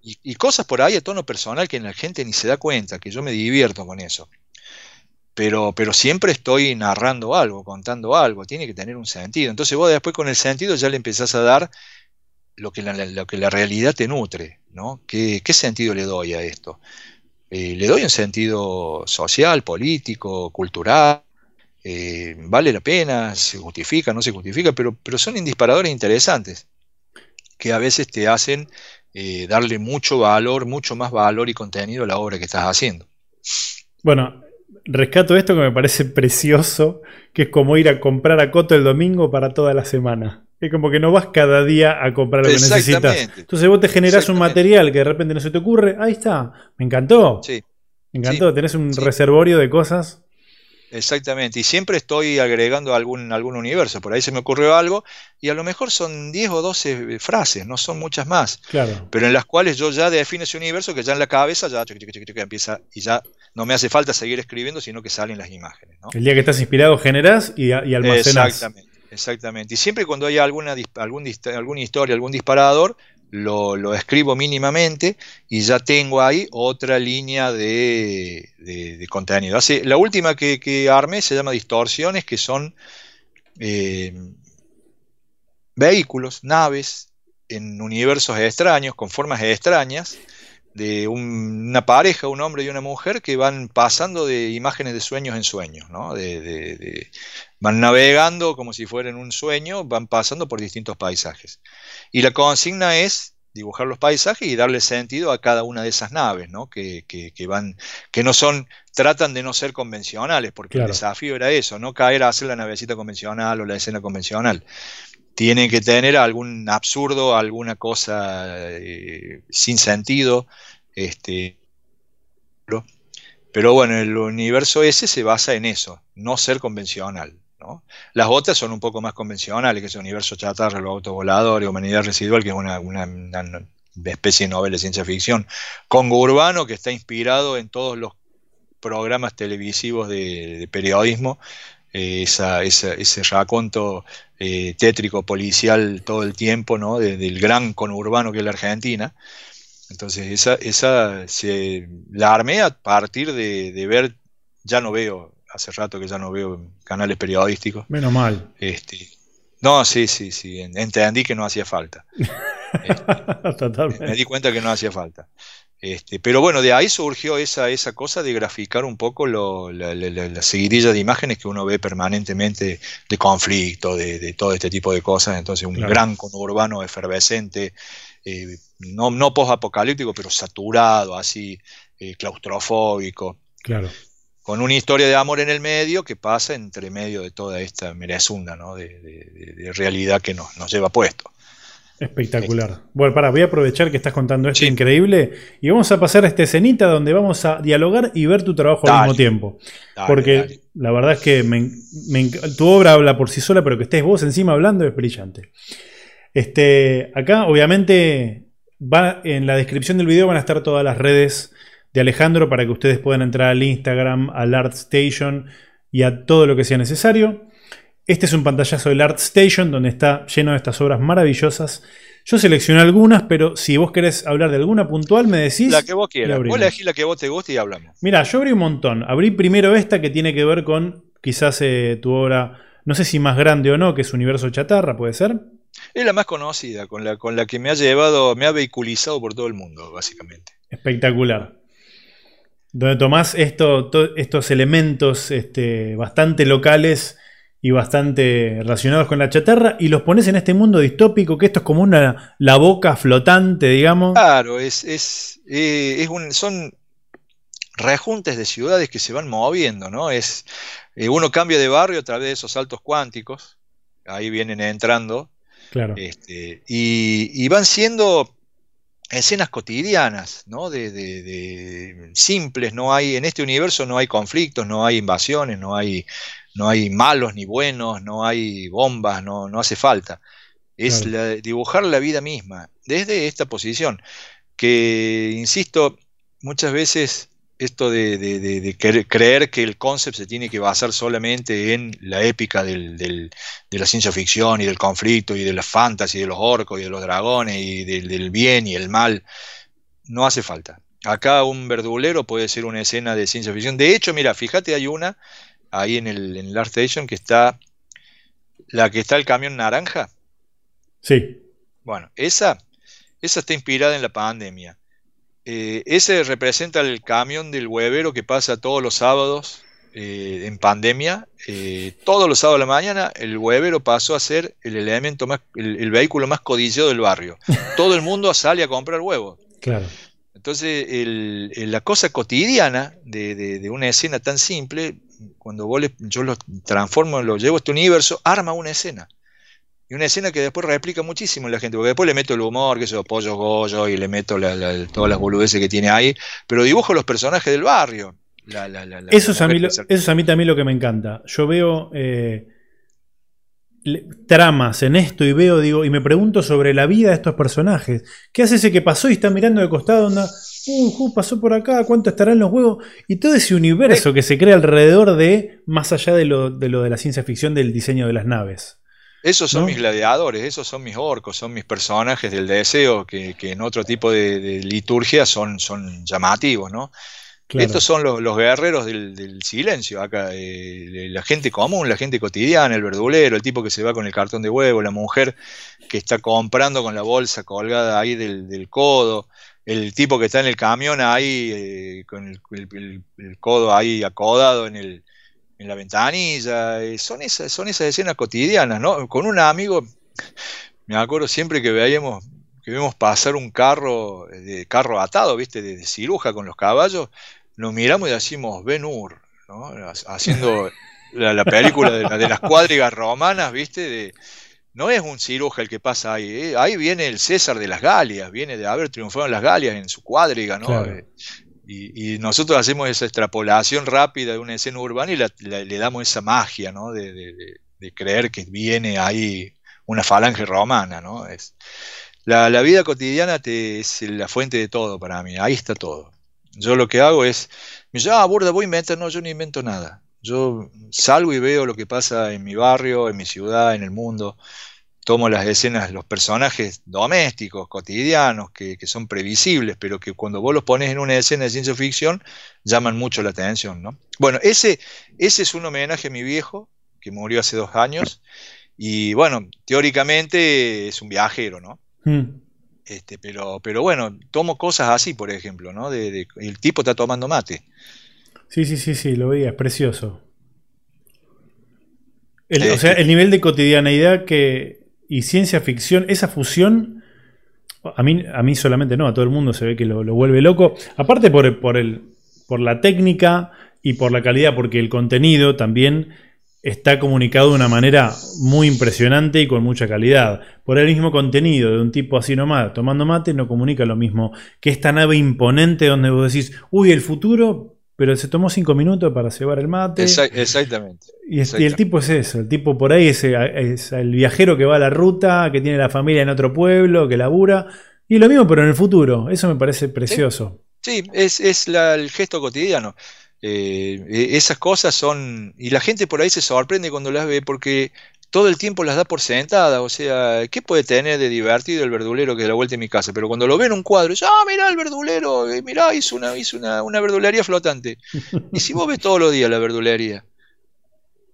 Y, cosas por ahí a tono personal que la gente ni se da cuenta, que yo me divierto con eso. Pero, pero siempre estoy narrando algo, contando algo, tiene que tener un sentido. Entonces vos después con el sentido ya le empezás a dar lo que la, lo que la realidad te nutre, ¿no? ¿Qué, ¿Qué sentido le doy a esto? Eh, le doy un sentido social, político, cultural, eh, vale la pena, se justifica, no se justifica, pero, pero son indisparadores interesantes que a veces te hacen eh, darle mucho valor, mucho más valor y contenido a la obra que estás haciendo.
Bueno, rescato esto que me parece precioso, que es como ir a comprar a Coto el domingo para toda la semana. Es como que no vas cada día a comprar lo que necesitas. Entonces vos te generás un material que de repente no se te ocurre. Ahí está. Me encantó.
Sí.
Me encantó. Tenés un reservorio de cosas.
Exactamente, y siempre estoy agregando algún, algún universo, por ahí se me ocurrió algo, y a lo mejor son 10 o 12 frases, no son muchas más,
claro.
pero en las cuales yo ya defino ese universo que ya en la cabeza ya empieza y ya no me hace falta seguir escribiendo, sino que salen las imágenes. ¿no?
El día que estás inspirado generas y, y almacenas.
Exactamente, exactamente. Y siempre cuando hay alguna, algún, alguna historia, algún disparador, lo, escribo mínimamente y ya tengo ahí otra línea de, contenido. la última que, armé se llama distorsiones, que son eh, vehículos, naves en universos extraños, con formas extrañas, de una pareja, un hombre y una mujer que van pasando de imágenes de sueños en sueños, ¿no? Van navegando como si fueran un sueño, van pasando por distintos paisajes. Y la consigna es dibujar los paisajes y darle sentido a cada una de esas naves, ¿no? Que, van, que no son, tratan de no ser convencionales, porque el desafío era eso, no caer a hacer la navecita convencional o la escena convencional. Tienen que tener algún absurdo, alguna cosa eh, sin sentido, este, pero bueno, el universo ese se basa en eso, no ser convencional. Las otras son un poco más convencionales, que es el universo chatarra, los autovoladores, humanidad residual, que es una, especie de novela de ciencia ficción. Congo Urbano, que está inspirado en todos los programas televisivos de, periodismo, eh, ese raconto eh, tétrico policial todo el tiempo, ¿no? del gran conurbano que es la Argentina. Entonces, esa, esa la armé a partir de, ver, ya no veo, hace rato que ya no veo canales periodísticos.
Menos mal.
Este, no, sí, sí, sí, entendí que no hacía falta. Este, me di cuenta que no hacía falta. Este, pero bueno, de ahí surgió esa, esa cosa de graficar un poco la, seguidilla de imágenes que uno ve permanentemente de conflicto, de, todo este tipo de cosas. Entonces, un gran conurbano efervescente, eh, no, no post-apocalíptico, pero saturado, así, eh, claustrofóbico.
Claro
con una historia de amor en el medio que pasa entre medio de toda esta merezunda ¿no? de, realidad que nos, nos lleva puesto.
Espectacular. Bueno, para, voy a aprovechar que estás contando esto increíble y vamos a pasar a esta escenita donde vamos a dialogar y ver tu trabajo al mismo tiempo. Porque la verdad es que tu obra habla por sí sola, pero que estés vos encima hablando es brillante. Este, acá, obviamente, va en la descripción del video van a estar todas las redes de Alejandro para que ustedes puedan entrar al Instagram, al ArtStation y a todo lo que sea necesario. Este es un pantallazo del ArtStation donde está lleno de estas obras maravillosas. Yo seleccioné algunas, pero si vos querés hablar de alguna puntual, me decís.
La que vos quieras. Vos elegís la que vos te guste y hablamos.
Mira, yo abrí un montón. Abrí primero esta que tiene que ver con quizás eh, tu obra, no sé si más grande o no, que es Universo Chatarra, ¿puede ser?
Es la más conocida, con la, con la que me ha llevado, me ha vehiculizado por todo el mundo, básicamente.
Espectacular donde tomás estos elementos este, bastante locales y bastante relacionados con la chatarra y los pones en este mundo distópico que esto es como una la boca flotante, digamos.
Claro, es, es, eh, son rejuntes de ciudades que se van moviendo, ¿no? Es, eh, uno cambia de barrio a través de esos saltos cuánticos, ahí vienen entrando,
claro.
Este, y, van siendo escenas cotidianas, ¿no? De, simples, no hay, en este universo no hay conflictos, no hay invasiones, no hay, no hay malos ni buenos, no hay bombas, no, no hace falta. Es dibujar la vida misma, desde esta posición, que, insisto, muchas veces esto de, creer que el concepto se tiene que basar solamente en la épica de la ciencia ficción y del conflicto y de la fantasy, de los orcos y de los dragones y del, bien y el mal, no hace falta. Acá un verdulero puede ser una escena de ciencia ficción. De hecho, mira, fíjate, hay una ahí en el, en el Art Station que está, la que está el camión naranja.
Sí.
Bueno, esa, esa está inspirada en la pandemia. Eh, ese representa el camión del huevero que pasa todos los sábados eh, en pandemia. Eh, todos los sábados de la mañana el huevero pasó a ser el elemento más, el, vehículo más codiciado del barrio. Todo el mundo sale a comprar huevos.
Claro.
Entonces, la cosa cotidiana de, una escena tan simple, cuando yo lo transformo, lo llevo a este universo, arma una escena. Y una escena que después replica muchísimo la gente, porque después le meto el humor, que esos pollos goyo y le meto todas las boludeces que tiene ahí, pero dibujo los personajes del barrio.
eso, es a mí, eso es a mí también lo que me encanta. Yo veo eh, tramas en esto y veo, digo, y me pregunto sobre la vida de estos personajes. ¿Qué hace ese que pasó y está mirando de costado? Onda, uh, pasó por acá, ¿cuánto estarán los huevos? Y todo ese universo que se crea alrededor de, más allá de lo, de lo de la ciencia ficción, del diseño de las naves.
Esos son mis gladiadores, esos son mis orcos, son mis personajes del deseo que, en otro tipo de, liturgia son, son llamativos, ¿no? Estos son los, guerreros del, silencio, acá, eh, la gente común, la gente cotidiana, el verdulero, el tipo que se va con el cartón de huevo, la mujer que está comprando con la bolsa colgada ahí del, codo, el tipo que está en el camión ahí eh, con el, codo ahí acodado en el, en la ventanilla, eh, son, esas, son esas escenas cotidianas, ¿no? Con un amigo, me acuerdo siempre que veíamos, que vemos pasar un carro, eh, de carro atado, ¿viste? De, ciruja con los caballos, nos miramos y decimos, Ben Hur, ¿no? Haciendo la, película de, las cuadrigas romanas, ¿viste? De, no es un ciruja el que pasa ahí, ¿eh? ahí viene el César de las Galias, viene de haber triunfado en las Galias en su cuadriga, ¿no? Y, nosotros hacemos esa extrapolación rápida de una escena urbana y le damos esa magia, ¿no? De, creer que viene ahí una falange romana, ¿no? Es, la, vida cotidiana te, es la fuente de todo para mí, ahí está todo. Yo lo que hago es, me dice, ah, burda, voy a inventar, no, yo no invento nada. Yo salgo y veo lo que pasa en mi barrio, en mi ciudad, en el mundo tomo las escenas, los personajes domésticos, cotidianos, que, son previsibles, pero que cuando vos los pones en una escena de ciencia ficción, llaman mucho la atención, ¿no? Bueno, ese, ese es un homenaje a mi viejo, que murió hace dos años, y bueno, teóricamente es un viajero, ¿no? Hmm. Este, pero, pero bueno, tomo cosas así, por ejemplo, ¿no? De, el tipo está tomando mate.
Sí, sí, sí, sí, lo veía, es precioso. o sea, el nivel de cotidianeidad que, y ciencia ficción, esa fusión, a mí, a mí solamente no, a todo el mundo se ve que lo, vuelve loco. Aparte por, por, el, por la técnica y por la calidad, porque el contenido también está comunicado de una manera muy impresionante y con mucha calidad. Por el mismo contenido de un tipo así nomás, tomando mate, no comunica lo mismo que esta nave imponente donde vos decís, uy, el futuro pero se tomó cinco minutos para cebar el mate.
exactamente.
Y, el tipo es eso, el tipo por ahí es, el viajero que va a la ruta, que tiene la familia en otro pueblo, que labura. Y lo mismo, pero en el futuro. Eso me parece precioso.
Sí, es, el gesto cotidiano. Eh, e, esas cosas son... Y la gente por ahí se sorprende cuando las ve porque todo el tiempo las da por sentada, o sea, ¿qué puede tener de divertido el verdulero que da la vuelta en mi casa? Pero cuando lo ve en un cuadro, dice, ah, mirá el verdulero, mirá, hizo una, hizo una, una verdulería flotante. y si vos ves todos los días la verdulería,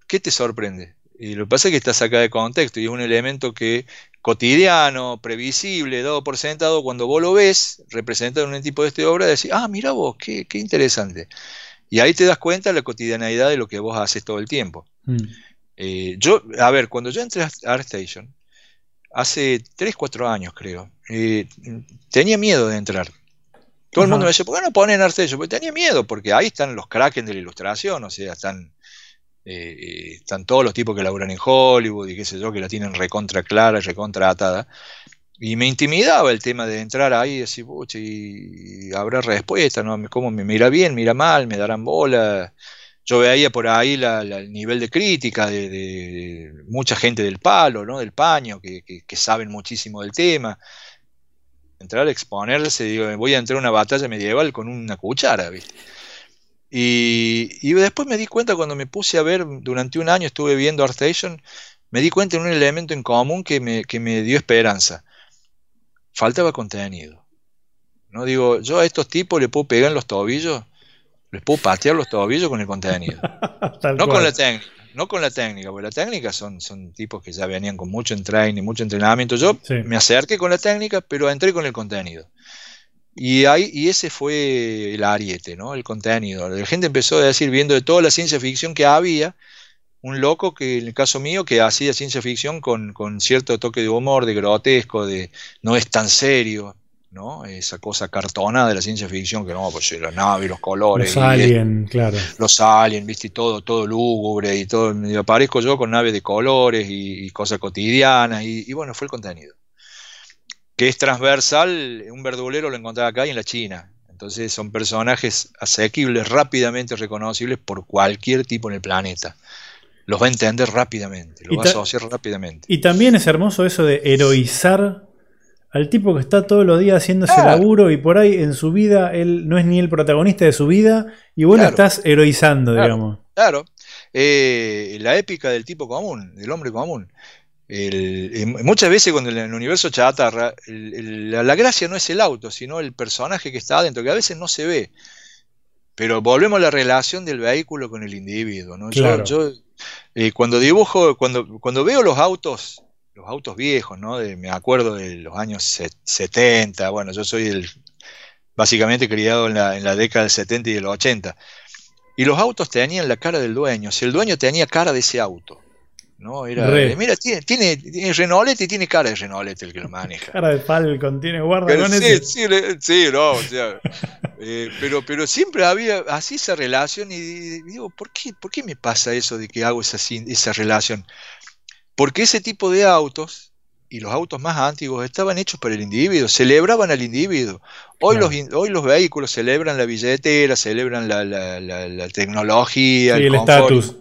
¿qué te sorprende? Y lo que pasa es que está sacada de contexto y es un elemento que cotidiano, previsible, dado por sentado, cuando vos lo ves representado en un tipo de esta obra, decís, ah, mira vos, qué, qué, interesante. Y ahí te das cuenta de la cotidianidad de lo que vos haces todo el tiempo. Mm. Eh, yo, a ver, cuando yo entré a ArtStation, hace 3, 4 años creo, eh, tenía miedo de entrar. Todo el mundo me decía, ¿por qué no ponen ArtStation? Porque tenía miedo, porque ahí están los kraken de la ilustración, o sea, están, eh, están todos los tipos que laburan en Hollywood y qué sé yo, que la tienen recontra clara, recontra atada. Y me intimidaba el tema de entrar ahí y decir, y, habrá respuesta, ¿no? ¿Cómo me mira bien, mira mal, me darán bola? Yo veía por ahí el nivel de crítica de, mucha gente del palo, ¿no? del paño, que, saben muchísimo del tema. Entrar a exponerse, digo, voy a entrar a una batalla medieval con una cuchara, ¿viste? Y, después me di cuenta cuando me puse a ver, durante un año estuve viendo ArtStation, me di cuenta de un elemento en común que me, que me dio esperanza. Faltaba contenido. ¿no? Digo, yo a estos tipos le puedo pegar en los tobillos les puedo patear los tobillos con el contenido. no con la técnica, no con la técnica, porque la técnica son, son tipos que ya venían con mucho training, mucho entrenamiento. Yo me acerqué con la técnica, pero entré con el contenido. Y, ahí, y ese fue el ariete, ¿no? El contenido. La gente empezó a decir, viendo de toda la ciencia ficción que había, un loco que en el caso mío que hacía ciencia ficción con, con cierto toque de humor, de grotesco, de no es tan serio, ¿no? Esa cosa cartona de la ciencia ficción, que no, pues la nave, los colores.
Los aliens, claro.
Los aliens, viste, y todo, todo lúgubre, y todo. Y aparezco yo con naves de colores y, cosas cotidianas, y, bueno, fue el contenido. Que es transversal, un verdulero lo encontraba acá y en la China. Entonces son personajes asequibles, rápidamente reconocibles por cualquier tipo en el planeta. Los va a entender rápidamente, los va a asociar rápidamente.
Y también es hermoso eso de heroizar al tipo que está todos los días haciendo ese laburo y por ahí en su vida él no es ni el protagonista de su vida y vos estás heroizando, digamos.
Claro, eh, la épica del tipo común, del hombre común. muchas veces cuando en el universo chatarra, la, gracia no es el auto, sino el personaje que está adentro, que a veces no se ve. Pero volvemos a la relación del vehículo con el individuo. ¿no? Yo, eh, cuando dibujo, cuando, cuando veo los autos los autos viejos, ¿no? me acuerdo de los años 70, bueno, yo soy el, básicamente criado en la, en la década del 70 y del 80. Y los autos tenían la cara del dueño, si el dueño tenía cara de ese auto. ¿no? Era, mira, tiene, tiene, tiene Renault y tiene cara de Renault el que lo maneja.
Cara de Falcon, tiene guarda
con sí, sí, sí, no, o sea, eh, pero, pero siempre había así esa relación y digo, ¿por qué, ¿por qué me pasa eso de que hago esa, esa relación? Porque ese tipo de autos, y los autos más antiguos, estaban hechos para el individuo, celebraban al individuo. Hoy, los, hoy los vehículos celebran la billetera, celebran la, tecnología,
el estatus.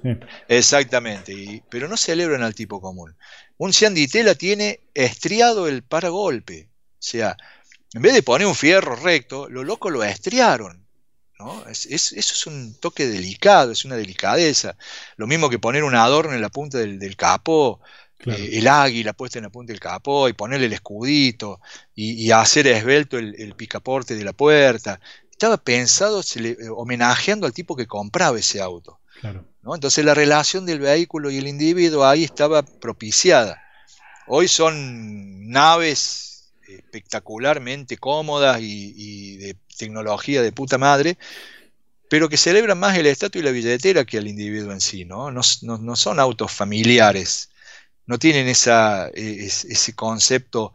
Exactamente, pero no celebran al tipo común. Un Sean tiene estriado el paragolpe. O sea, en vez de poner un fierro recto, lo loco lo estriaron. ¿No? eso es un toque delicado, es una delicadeza. Lo mismo que poner un adorno en la punta del, del capó, eh, el águila puesta en la punta del capó y ponerle el escudito y, hacer esbelto el, picaporte de la puerta. Estaba pensado eh, homenajeando al tipo que compraba ese auto. ¿no? Entonces la relación del vehículo y el individuo ahí estaba propiciada. Hoy son naves espectacularmente cómodas y de tecnología de puta madre, pero que celebran más el estatus y la billetera que al individuo en sí, ¿no? No, son autos familiares, no tienen esa, e, ese concepto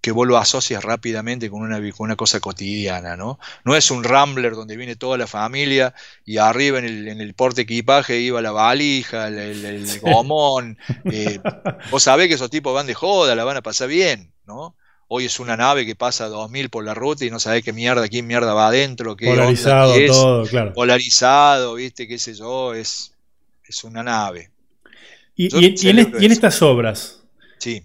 que vos lo asocias rápidamente con una, una cosa cotidiana, ¿no? No es un Rambler donde viene toda la familia y arriba en el, en el porte equipaje iba la valija, el, gomón. Eh, vos sabés que esos tipos van de joda, la van a pasar bien, ¿no? Hoy es una nave que pasa 2000 por la ruta y no sabe qué mierda, quién mierda va adentro, qué
Polarizado todo, claro.
Polarizado, viste, qué sé yo, es, es una nave.
Y, en, estas obras,
sí.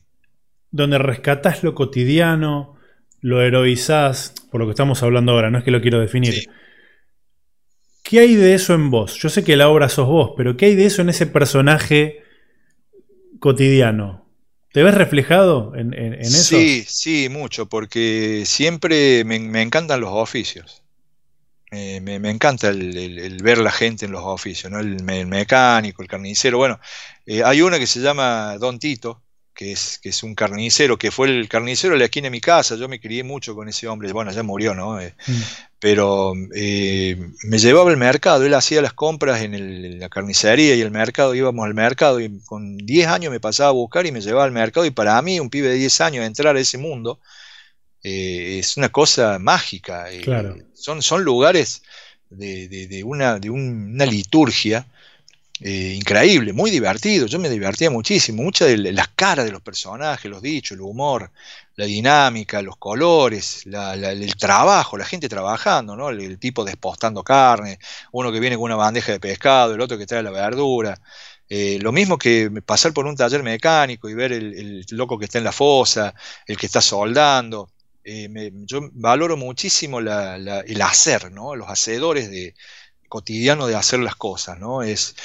donde rescatás lo cotidiano, lo heroizás, por lo que estamos hablando ahora, no es que lo quiero definir. ¿Qué hay de eso en vos? Yo sé que la obra sos vos, pero ¿qué hay de eso en ese personaje cotidiano? ¿Te ves reflejado en, eso?
Sí, sí, mucho, porque siempre me, encantan los oficios. me, encanta el, ver la gente en los oficios, ¿no? el, mecánico, el carnicero. Bueno, eh, hay uno que se llama Don Tito, que es, que es un carnicero, que fue el carnicero de la esquina de mi casa. Yo me crié mucho con ese hombre. Bueno, ya murió, ¿no? Eh, mm. Pero eh, me llevaba al mercado. Él hacía las compras en, la carnicería y el mercado. Íbamos al mercado y con 10 años me pasaba a buscar y me llevaba al mercado. Y para mí, un pibe de 10 años, entrar a ese mundo eh, es una cosa mágica. son, son lugares de, una, de una liturgia eh, increíble, muy divertido. Yo me divertía muchísimo. Muchas de las caras de los personajes, los dichos, el humor, la dinámica, los colores, el trabajo, la gente trabajando, ¿no? El, tipo despostando carne, uno que viene con una bandeja de pescado, el otro que trae la verdura. Eh, lo mismo que pasar por un taller mecánico y ver el, loco que está en la fosa, el que está soldando. Eh, yo valoro muchísimo el hacer, ¿no? Los hacedores de, cotidiano de hacer las cosas, ¿no? Es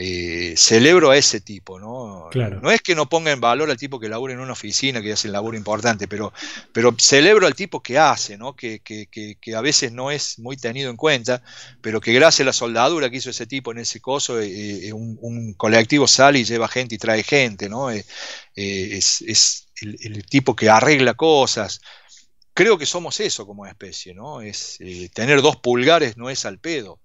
eh, celebro a ese tipo, ¿no? No es que no ponga en valor al tipo que labura en una oficina, que hace el laburo importante, pero, pero celebro al tipo que hace, ¿no? Que, a veces no es muy tenido en cuenta, pero que gracias a la soldadura que hizo ese tipo en ese coso, eh, eh, un, colectivo sale y lleva gente y trae gente, ¿no? es, el, tipo que arregla cosas. Creo que somos eso como especie, ¿no? Es tener dos pulgares no es al pedo.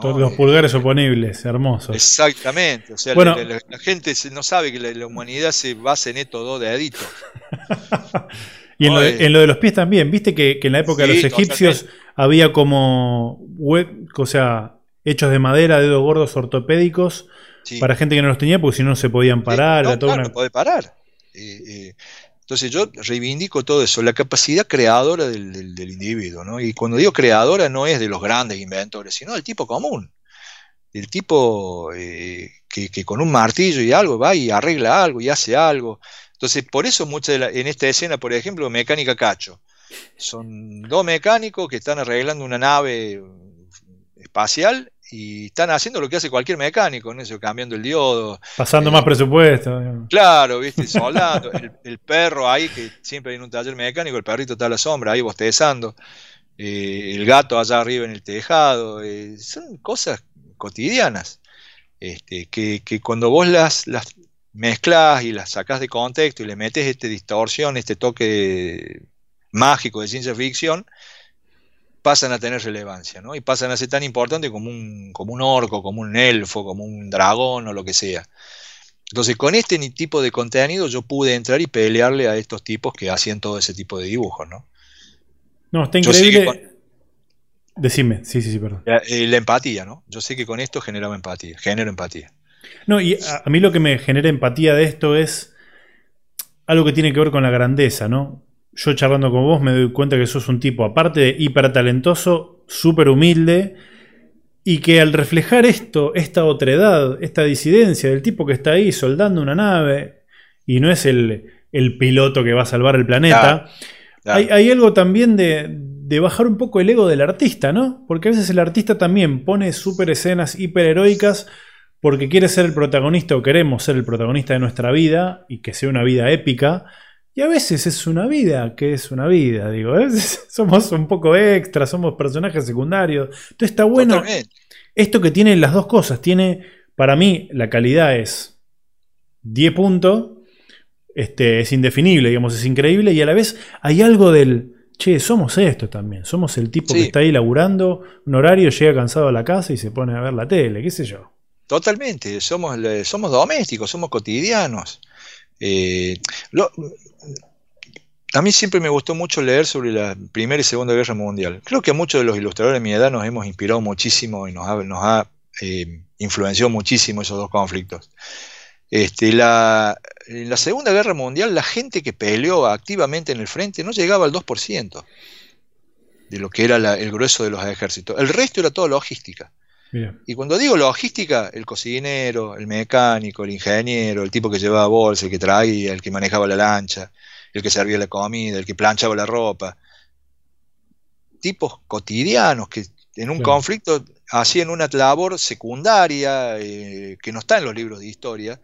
Todos los pulgares oponibles, hermosos.
Exactamente. O sea, la, gente no sabe que la, humanidad se basa en estos dos deditos.
y en, lo de, los pies también. Viste que, en la época de los egipcios había como o sea, hechos de madera, dedos gordos ortopédicos para gente que no los tenía, porque si no, no se podían parar.
no, no puede parar. Eh, eh, Entonces yo reivindico todo eso, la capacidad creadora del, individuo, ¿no? Y cuando digo creadora no es de los grandes inventores, sino del tipo común, el tipo eh, que, con un martillo y algo va y arregla algo y hace algo. Entonces, por eso mucha en esta escena, por ejemplo, mecánica cacho. Son dos mecánicos que están arreglando una nave espacial y están haciendo lo que hace cualquier mecánico, ¿no? Eso, cambiando el diodo.
Pasando más eh, presupuesto.
Claro, viste, soldando. el, perro ahí, que siempre hay un taller mecánico, el perrito está a la sombra ahí bostezando. Eh, el gato allá arriba en el tejado. Eh, son cosas cotidianas. Este, que, que, cuando vos las, las mezclas y las sacas de contexto y le metes esta distorsión, este toque mágico de ciencia ficción, pasan a tener relevancia, ¿no? Y pasan a ser tan importantes como un, como un orco, como un elfo, como un dragón o lo que sea. Entonces, con este tipo de contenido yo pude entrar y pelearle a estos tipos que hacían todo ese tipo de dibujos, ¿no?
No, está increíble. Decime, sí, sí, sí, perdón.
Eh, la, empatía, ¿no? Yo sé que con esto generaba empatía, genero empatía.
No, y a mí lo que me genera empatía de esto es algo que tiene que ver con la grandeza, ¿no? Yo charlando con vos me doy cuenta que sos un tipo, aparte de hiper talentoso, súper humilde, y que al reflejar esto, esta otredad, esta disidencia del tipo que está ahí soldando una nave, y no es el, piloto que va a salvar el planeta, Hay, algo también de, de, bajar un poco el ego del artista, ¿no? Porque a veces el artista también pone súper escenas hiper heroicas porque quiere ser el protagonista o queremos ser el protagonista de nuestra vida y que sea una vida épica y a veces es una vida que es una vida, digo, a veces somos un poco extra, somos personajes secundarios. Entonces está bueno esto que tiene las dos cosas. Tiene, para mí, la calidad es 10 puntos, este, es indefinible, digamos, es increíble, y a la vez hay algo del, che, somos esto también, somos el tipo que está ahí laburando, un horario, llega cansado a la casa y se pone a ver la tele, qué sé yo.
Totalmente, somos, somos domésticos, somos cotidianos. Eh, a mí siempre me gustó mucho leer sobre la Primera y Segunda Guerra Mundial. Creo que a muchos de los ilustradores de mi edad nos hemos inspirado muchísimo y nos ha, eh, influenciado muchísimo esos dos conflictos. Este, la, en la Segunda Guerra Mundial, la gente que peleó activamente en el frente no llegaba al 2% de lo que era el grueso de los ejércitos. El resto era todo logística. Y cuando digo logística, el cocinero, el mecánico, el ingeniero, el tipo que llevaba bolsa, el que traía, el que manejaba la lancha, el que servía la comida, el que planchaba la ropa. Tipos cotidianos que en un conflicto hacían una labor secundaria eh, que no está en los libros de historia,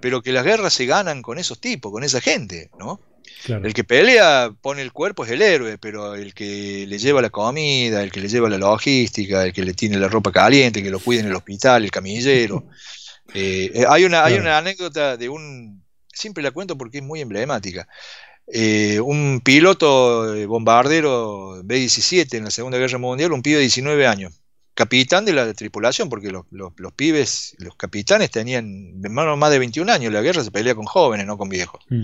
pero que las guerras se ganan con esos tipos, con esa gente, ¿no? El que pelea pone el cuerpo es el héroe, pero el que le lleva la comida, el que le lleva la logística, el que le tiene la ropa caliente, el que lo cuida en el hospital, el camillero. Eh, eh, hay, una, hay una anécdota de un, siempre la cuento porque es muy emblemática. Eh, un piloto bombardero B-17 en la Segunda Guerra Mundial, un pibe de 19 años, capitán de la tripulación, porque los, pibes, los capitanes tenían más de 21 años, la guerra se pelea con jóvenes, no con viejos. Mm.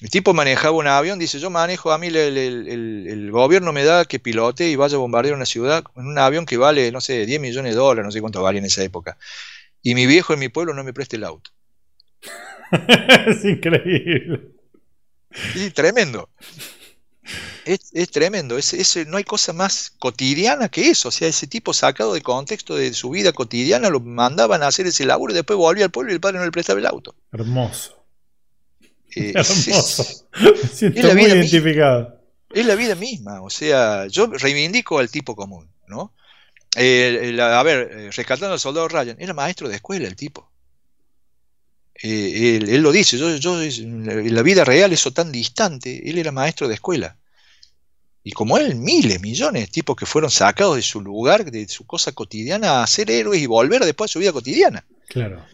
El tipo manejaba un avión, dice, yo manejo, a mí el, gobierno me da que pilote y vaya a bombardear una ciudad en un avión que vale, no sé, 10 millones de dólares, no sé cuánto vale en esa época. Y mi viejo en mi pueblo no me presta el auto.
es increíble.
Sí, tremendo. Es, tremendo, es, no hay cosa más cotidiana que eso, o sea, ese tipo sacado de contexto de su vida cotidiana lo mandaban a hacer ese laburo y después volvía al pueblo y el padre no le prestaba el auto.
Hermoso. Eh, es, la vida identificado.
es la vida misma, o sea, yo reivindico al tipo común, ¿no? a ver, eh, rescatando al soldado Ryan, era maestro de escuela el tipo. Eh, él, lo dice, yo, yo, en la vida real eso tan distante, él era maestro de escuela. Y como él, miles, millones de tipos que fueron sacados de su lugar, de su cosa cotidiana, a ser héroes y volver después a su vida cotidiana.
Claro.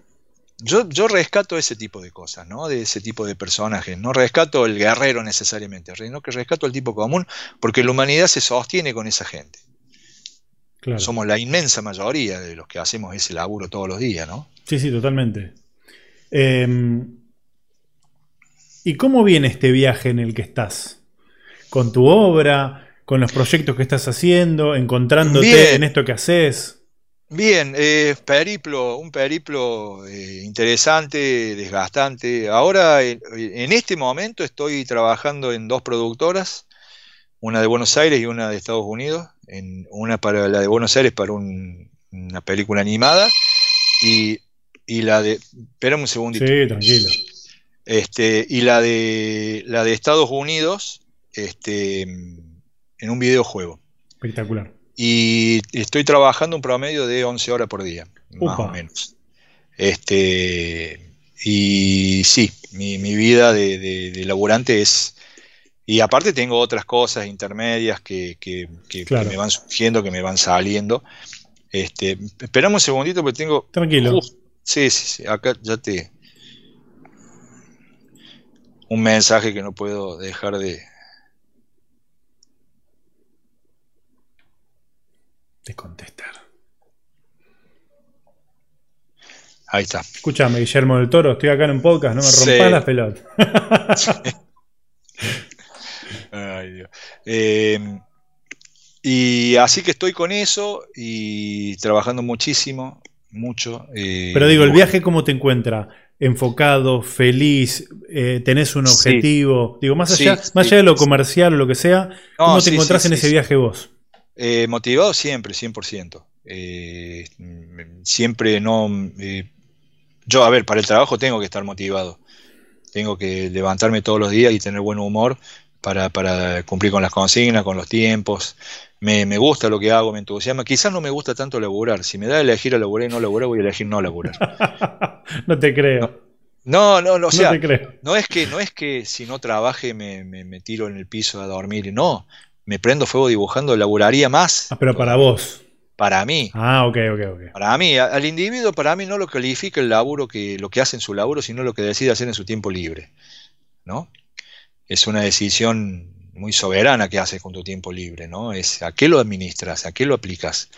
Yo, yo rescato ese tipo de cosas, ¿no? De ese tipo de personajes. No rescato el guerrero necesariamente, sino que rescato el tipo común, porque la humanidad se sostiene con esa gente. Somos la inmensa mayoría de los que hacemos ese laburo todos los días, ¿no?
Sí, sí, totalmente. Em, ¿Y cómo viene este viaje en el que estás? ¿Con tu obra? ¿Con los proyectos que estás haciendo? ¿Encontrándote en esto que haces?
Bien, eh, periplo, un periplo eh, interesante, desgastante. Ahora, en, este momento, estoy trabajando en dos productoras, una de Buenos Aires y una de Estados Unidos. En, una para la de Buenos Aires para una película animada y, la de. Espérame un segundito.
Sí, tranquilo.
Este, y la de la de Estados Unidos, este, en un videojuego.
Espectacular
y estoy trabajando un promedio de 11 horas por día, más o menos. Este, y sí, mi, vida de, laburante es... Y aparte tengo otras cosas intermedias que, me van surgiendo, que me van saliendo. Este, esperamos un segundito porque tengo...
Tranquilo.
sí, sí, sí, acá ya te... Un mensaje que no puedo dejar de,
de contestar.
Ahí está.
Escúchame, Guillermo del Toro, estoy acá en un podcast, no me rompas las pelotas.
Ay, Dios. Eh, y así que estoy con eso y trabajando muchísimo, mucho.
Eh, Pero digo, el viaje, ¿cómo te encuentra? enfocado, feliz, eh, tenés un objetivo. Digo, más allá, más allá de lo comercial o lo que sea, ¿cómo te encontrás en ese viaje vos?
Eh, motivado siempre, 100%. Eh, siempre no... Eh, yo, a ver, para el trabajo tengo que estar motivado. Tengo que levantarme todos los días y tener buen humor para, cumplir con las consignas, con los tiempos. Me, gusta lo que hago, me entusiasma. Quizás no me gusta tanto laburar. Si me da a elegir a laburar y no laburar, voy a elegir no laburar.
no te creo.
No, no, no, o sea, no, es que, no es que si no trabaje me, me, me, tiro en el piso a dormir, no, me prendo fuego dibujando, laburaría más.
Ah, pero para vos.
Para mí.
Ah, ok, ok, ok.
Para mí, al individuo, para mí no lo califica el laburo que lo que hace en su laburo, sino lo que decide hacer en su tiempo libre. ¿No? Es una decisión muy soberana que haces con tu tiempo libre, ¿no? Es a qué lo administras, a qué lo aplicas.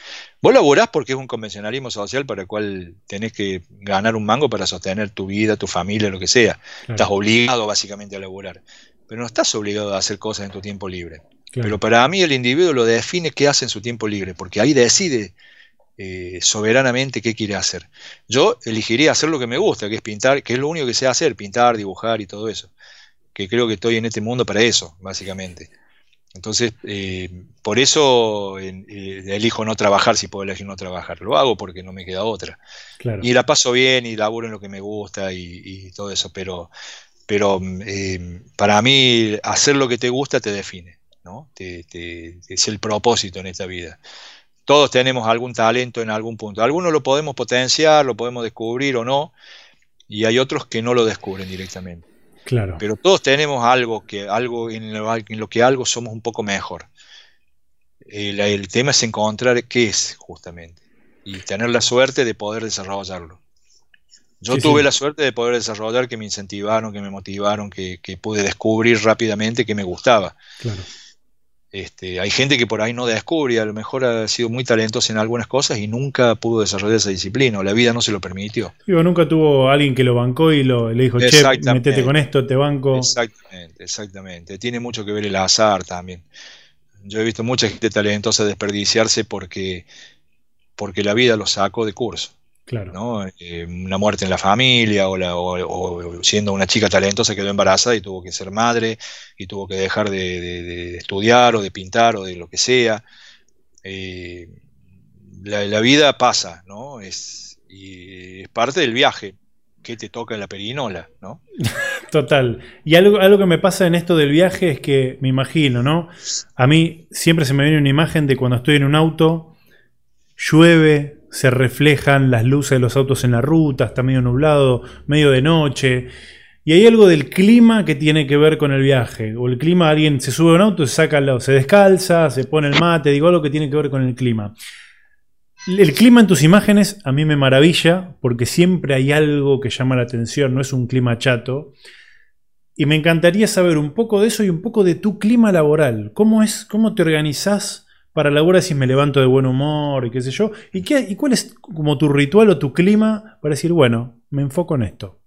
Vos laburás porque es un convencionalismo social para el cual tenés que ganar un mango para sostener tu vida, tu familia, lo que sea. Estás obligado básicamente a laburar. Pero no estás obligado a hacer cosas en tu tiempo libre. Pero para mí el individuo lo define qué hace en su tiempo libre, porque ahí decide eh, soberanamente qué quiere hacer. Yo elegiría hacer lo que me gusta, que es pintar, que es lo único que sé hacer, pintar, dibujar y todo eso. Que creo que estoy en este mundo para eso, básicamente. Entonces, eh, por eso eh, elijo no trabajar si puedo elegir no trabajar. Lo hago porque no me queda otra. Y la paso bien y laburo en lo que me gusta y, todo eso, pero, pero para mí hacer lo que te gusta te define. Es el propósito en esta vida. Todos tenemos algún talento en algún punto. Algunos lo podemos potenciar, lo podemos descubrir o no, y hay otros que no lo descubren directamente.
Claro.
Pero todos tenemos algo que algo en lo, que algo somos un poco mejor. El, tema es encontrar qué es justamente y tener la suerte de poder desarrollarlo. Yo tuve la suerte de poder desarrollar, que me incentivaron, que me motivaron, que, que pude descubrir rápidamente que me gustaba.
Claro.
Este, hay gente que por ahí no descubre, a lo mejor ha sido muy talentoso en algunas cosas y nunca pudo desarrollar esa disciplina, o la vida no se lo permitió.
Digo, nunca tuvo alguien que lo bancó y lo, le dijo, che, metete con esto, te banco.
Exactamente, exactamente. Tiene mucho que ver el azar también. Yo he visto mucha gente talentosa desperdiciarse porque, porque la vida lo sacó de curso.
Claro.
¿no? Eh, una muerte en la familia o, siendo una chica talentosa quedó embarazada y tuvo que ser madre y tuvo que dejar de, estudiar o de pintar o de lo que sea. Eh, la, vida pasa, ¿no? Es, y es parte del viaje que te toca la perinola, ¿no?
Total. Y algo, algo que me pasa en esto del viaje es que me imagino, ¿no? A mí siempre se me viene una imagen de cuando estoy en un auto, llueve, se reflejan las luces de los autos en la ruta, está medio nublado, medio de noche. Y hay algo del clima que tiene que ver con el viaje. O el clima, alguien se sube a un auto, se saca, se descalza, se pone el mate, digo algo que tiene que ver con el clima. El clima en tus imágenes a mí me maravilla porque siempre hay algo que llama la atención, no es un clima chato. Y me encantaría saber un poco de eso y un poco de tu clima laboral. ¿Cómo es, cómo te organizás para laburar si me levanto de buen humor y qué sé yo. ¿Y, qué, ¿Y cuál es como tu ritual o tu clima para decir, bueno, me enfoco en esto?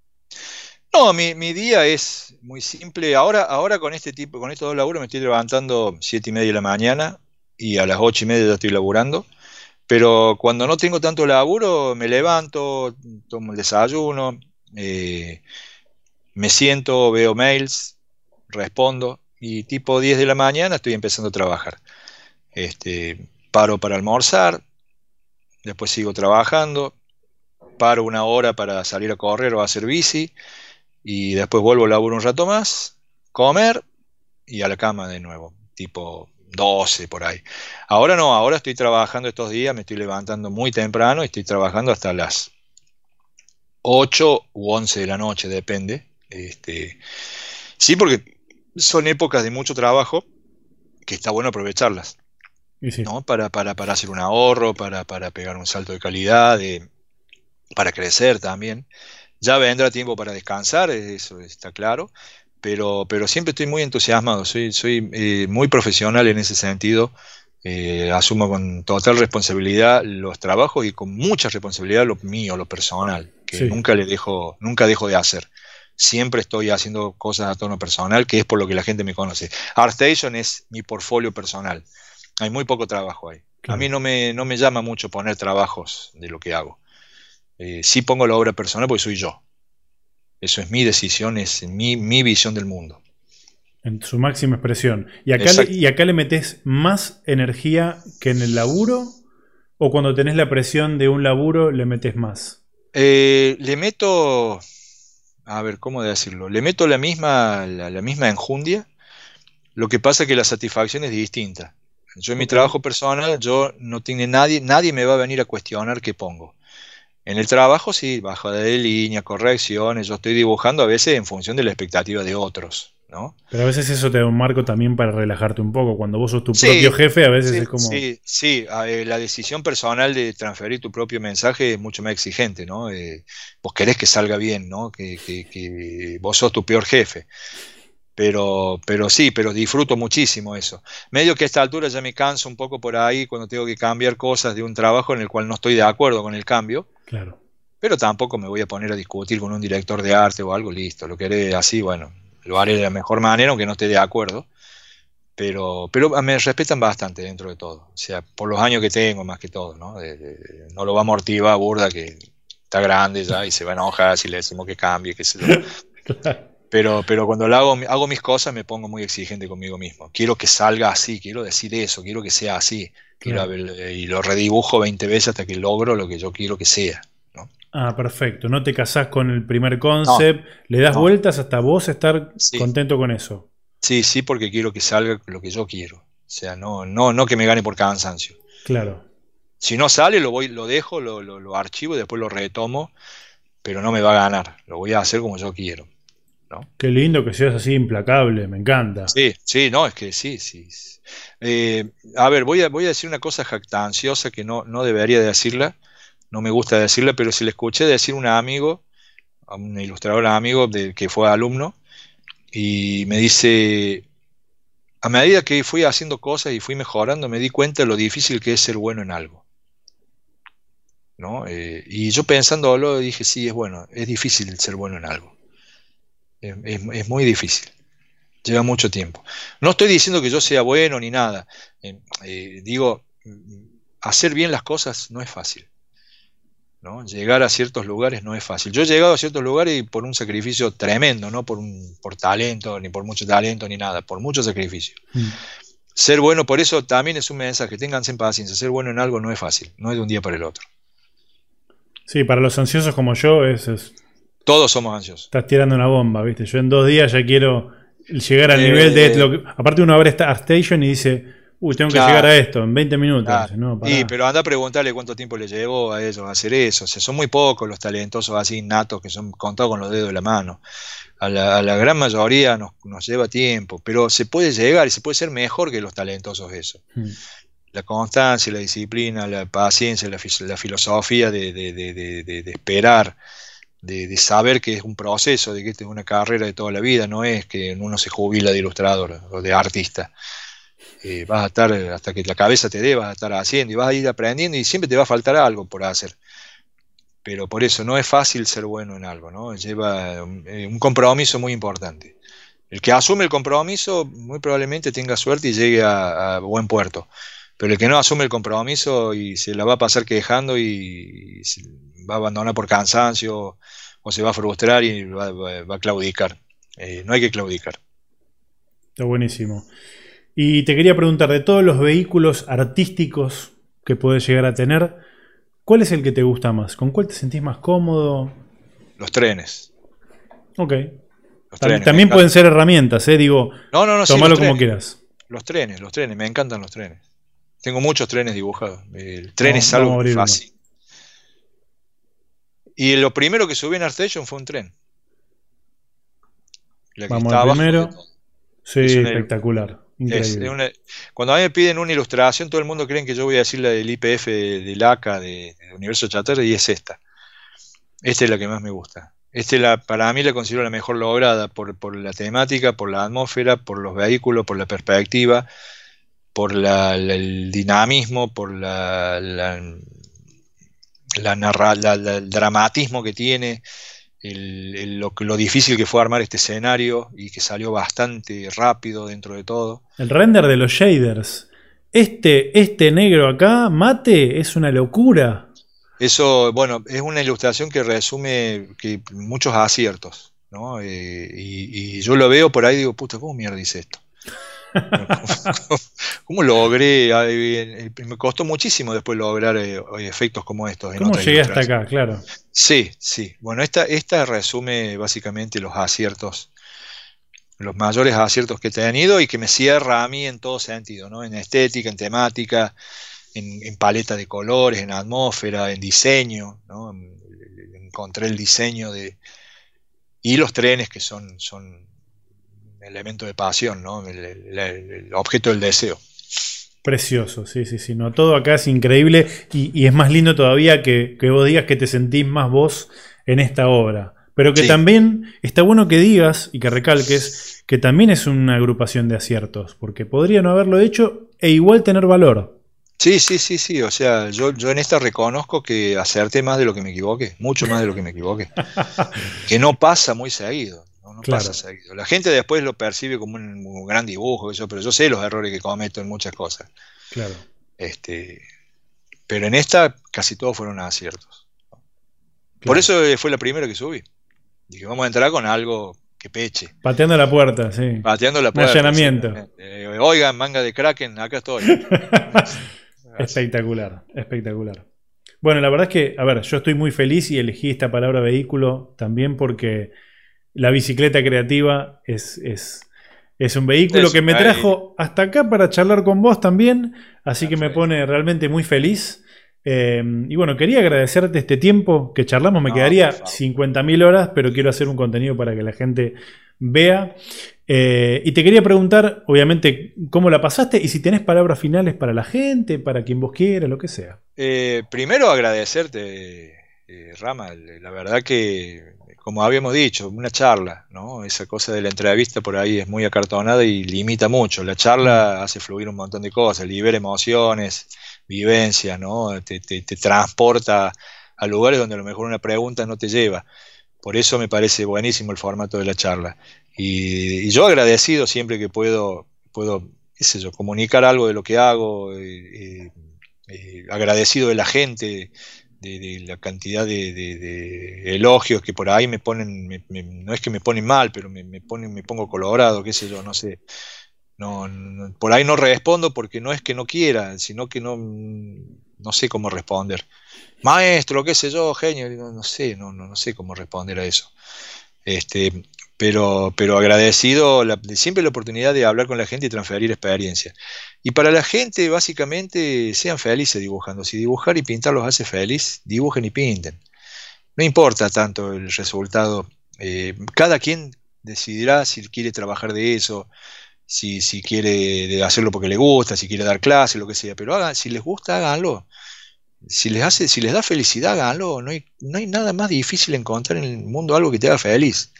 No, mi, día es muy simple. Ahora, ahora con este tipo, con estos dos laburos me estoy levantando siete y media de la mañana y a las ocho y media ya estoy laburando. Pero cuando no tengo tanto laburo, me levanto, tomo el desayuno, eh, me siento, veo mails, respondo y tipo 10 de la mañana estoy empezando a trabajar. Este, paro para almorzar, después sigo trabajando, paro una hora para salir a correr o a hacer bici y después vuelvo a laburo un rato más, comer y a la cama de nuevo, tipo 12 por ahí. Ahora no, ahora estoy trabajando estos días, me estoy levantando muy temprano y estoy trabajando hasta las 8 u 11 de la noche, depende. Este, sí, porque son épocas de mucho trabajo que está bueno aprovecharlas. ¿No? Para, para, para, hacer un ahorro, para, para pegar un salto de calidad, para crecer también. Ya vendrá tiempo para descansar, eso está claro, pero, pero siempre estoy muy entusiasmado, soy, soy eh, muy profesional en ese sentido, eh, asumo con total responsabilidad los trabajos y con mucha responsabilidad lo mío, lo personal, que nunca le dejo, nunca dejo de hacer. Siempre estoy haciendo cosas a tono personal, que es por lo que la gente me conoce. ArtStation es mi portfolio personal. Hay muy poco trabajo ahí. A mí no me, no me llama mucho poner trabajos de lo que hago. Eh, sí pongo la obra personal porque soy yo. Eso es mi decisión, es mi, mi visión del mundo.
En su máxima expresión. ¿Y acá, le, ¿Y acá le metes más energía que en el laburo? ¿O cuando tenés la presión de un laburo le metes más?
Eh, le meto, a ver, ¿cómo decirlo? Le meto la misma, la, misma enjundia. Lo que pasa es que la satisfacción es distinta. Yo en mi trabajo personal, yo no tiene nadie, nadie me va a venir a cuestionar qué pongo. En el trabajo sí, bajo de línea, correcciones, yo estoy dibujando a veces en función de la expectativa de otros. ¿no?
Pero a veces eso te da un marco también para relajarte un poco. Cuando vos sos tu propio jefe, a veces es como.
Sí, sí, la decisión personal de transferir tu propio mensaje es mucho más exigente, ¿no? Eh, vos querés que salga bien, ¿no? Que, que, vos sos tu peor jefe. Pero, pero sí, pero disfruto muchísimo eso. Medio que a esta altura ya me canso un poco por ahí cuando tengo que cambiar cosas de un trabajo en el cual no estoy de acuerdo con el cambio.
Claro.
Pero tampoco me voy a poner a discutir con un director de arte o algo, listo. Lo querés así, bueno, lo haré de la mejor manera, aunque no esté de acuerdo. Pero, pero me respetan bastante dentro de todo. O sea, por los años que tengo, más que todo, ¿no? no lo va a amortivar burda que está grande ya y se va a enojar si le decimos que cambie, que se Pero, pero cuando lo hago, hago mis cosas me pongo muy exigente conmigo mismo. Quiero que salga así, quiero decir eso, quiero que sea así. y lo redibujo 20 veces hasta que logro lo que yo quiero que sea.
Ah, perfecto. No te casás con el primer concept, le das vueltas hasta vos estar contento con eso.
Sí, sí, porque quiero que salga lo que yo quiero. O sea, no, no, no que me gane por cansancio.
Claro.
Si no sale, lo voy, lo dejo, lo, lo, archivo y después lo retomo, pero no me va a ganar. Lo voy a hacer como yo quiero. ¿No?
Qué lindo que seas así implacable, me encanta.
Sí, sí, no, es que sí, sí. Eh, a ver, voy a, voy a decir una cosa jactanciosa que no, no debería decirla no me gusta decirle, pero si le escuché decir a un amigo, a un ilustrador amigo de, que fue alumno, y me dice, a medida que fui haciendo cosas y fui mejorando, me di cuenta de lo difícil que es ser bueno en algo. ¿No? Eh, y yo pensándolo dije, sí, es bueno, es difícil ser bueno en algo. Es, muy difícil. Lleva mucho tiempo. No estoy diciendo que yo sea bueno ni nada. Eh, eh, digo, hacer bien las cosas no es fácil. ¿no? Llegar a ciertos lugares no es fácil. Yo he llegado a ciertos lugares por un sacrificio tremendo, no por, un, por talento, ni por mucho talento, ni nada, por mucho sacrificio. Mm. Ser bueno, por eso también es un mensaje, tenganse en paciencia, ser bueno en algo no es fácil, no es de un día para el otro.
Sí, para los ansiosos como yo, es,
Todos somos ansiosos.
Estás tirando una bomba, ¿viste? Yo en dos días ya quiero llegar al nivel de... Eh, aparte uno abre esta Station y dice, Uy, tengo que llegar a esto en 20 minutos.
sí, pero anda a preguntarle cuánto tiempo le llevó a ellos a hacer eso. O sea, son muy pocos los talentosos así innatos que son contados con los dedos de la mano. A la, gran mayoría nos, lleva tiempo, pero se puede llegar y se puede ser mejor que los talentosos eso. Hmm. La constancia, la disciplina, la paciencia, la, filosofía de, esperar, de, saber que es un proceso, de que esta es una carrera de toda la vida, no es que uno se jubila de ilustrador o de artista. Eh, vas a estar hasta que la cabeza te dé, vas a estar haciendo y vas a ir aprendiendo y siempre te va a faltar algo por hacer. Pero por eso no es fácil ser bueno en algo, ¿no? Lleva eh, un compromiso muy importante. El que asume el compromiso muy probablemente tenga suerte y llegue a, buen puerto. Pero el que no asume el compromiso y se la va a pasar quejando y, va a abandonar por cansancio o se va a frustrar y va, a claudicar. Eh, no hay que claudicar.
Está buenísimo. Y te quería preguntar, de todos los vehículos artísticos que puedes llegar a tener, ¿cuál es el que te gusta más? ¿Con cuál te sentís más cómodo?
Los trenes.
Ok. también, pueden ser herramientas, ¿eh? Digo,
no, no, no,
tomalo como quieras.
Los trenes, los trenes, me encantan los trenes. Tengo muchos trenes dibujados. El tren es algo fácil. Y lo primero que subí en ArtStation fue un tren.
vamos al primero. Sí, espectacular. Increíble.
cuando a mí me piden una ilustración, todo el mundo cree que yo voy a decir la del IPF del ACA, del Universo Chatter, y es esta. Esta es la que más me gusta. Este la, para mí la considero la mejor lograda por, por, la temática, por la atmósfera, por los vehículos, por la perspectiva, por el dinamismo, por la, la, el dramatismo que tiene, lo, lo, difícil que fue armar este escenario y que salió bastante rápido dentro de todo.
El render de los shaders. Este, este negro acá, mate, es una locura.
Eso, bueno, es una ilustración que resume que muchos aciertos, ¿no? Eh, y, yo lo veo por ahí y digo, puta, ¿cómo mierda dice esto? ¿Cómo, logré? Me costó muchísimo después lograr eh, efectos como estos.
¿Cómo llegué hasta acá? Claro.
Sí, sí. Bueno, esta, esta resume básicamente los aciertos, los mayores aciertos que he tenido y que me cierra a mí en todo sentido, ¿no? En estética, en temática, en, paleta de colores, en atmósfera, en diseño, ¿no? encontré el diseño de... Y los trenes que son, son elemento de pasión, ¿no? el, objeto del deseo.
Precioso, sí, sí, sí. No, todo acá es increíble y, es más lindo todavía que, vos digas que te sentís más vos en esta obra. Pero que también está bueno que digas y que recalques que también es una agrupación de aciertos, porque podría no haberlo hecho e igual tener valor.
Sí, sí, sí, sí. O sea, yo, yo en esta reconozco que acerté más de lo que me equivoqué, mucho más de lo que me equivoqué. que no pasa muy seguido. No, pasa seguido. La gente después lo percibe como un, gran dibujo, eso, pero yo sé los errores que cometo en muchas cosas.
Claro.
Este, pero en esta casi todos fueron aciertos. Por eso fue la primera que subí. Dije, vamos a entrar con algo que peche.
Pateando la puerta, sí.
Pateando la puerta.
Un allanamiento.
Eh, oigan, manga de Kraken, acá estoy.
Espectacular, espectacular. Bueno, la verdad es que, a ver, yo estoy muy feliz y elegí esta palabra vehículo también porque la bicicleta creativa es, es, un vehículo que me trajo hasta acá para charlar con vos también, así que me pone realmente muy feliz. Eh, y bueno, quería agradecerte este tiempo que charlamos, me quedaría 50.000 horas, pero quiero hacer un contenido para que la gente vea. Eh, y te quería preguntar, obviamente, cómo la pasaste y si tenés palabras finales para la gente, para quien vos quieras, lo que sea.
Eh, primero agradecerte, eh, Rama, la verdad que, como habíamos dicho, una charla, ¿no? Esa cosa de la entrevista por ahí es muy acartonada y limita mucho. La charla hace fluir un montón de cosas, libera emociones, vivencias, ¿no? Te, te transporta a lugares donde a lo mejor una pregunta no te lleva. Por eso me parece buenísimo el formato de la charla. Y, yo agradecido siempre que puedo, puedo qué sé yo, comunicar algo de lo que hago, eh, eh, agradecido de la gente, de, la cantidad de, elogios que por ahí me ponen, no es que me ponen mal, pero me, ponen, me pongo colorado, qué sé yo, no sé. No, por ahí no respondo porque no es que no quiera, sino que no, no sé cómo responder. Maestro, qué sé yo, genio, no, sé, no, no, no sé cómo responder a eso. Este, pero, pero agradecido siempre la oportunidad de hablar con la gente y transferir experiencia. Y para la gente, básicamente, sean felices dibujando. Si dibujar y pintar los hace feliz, dibujen y pinten. No importa tanto el resultado. Eh, cada quien decidirá si quiere trabajar de eso, si, si quiere hacerlo porque le gusta, si quiere dar clase, lo que sea. Pero hagan, si les gusta, háganlo. Si les, hace, si les da felicidad, háganlo. No hay, no hay nada más difícil encontrar en el mundo algo que te haga feliz.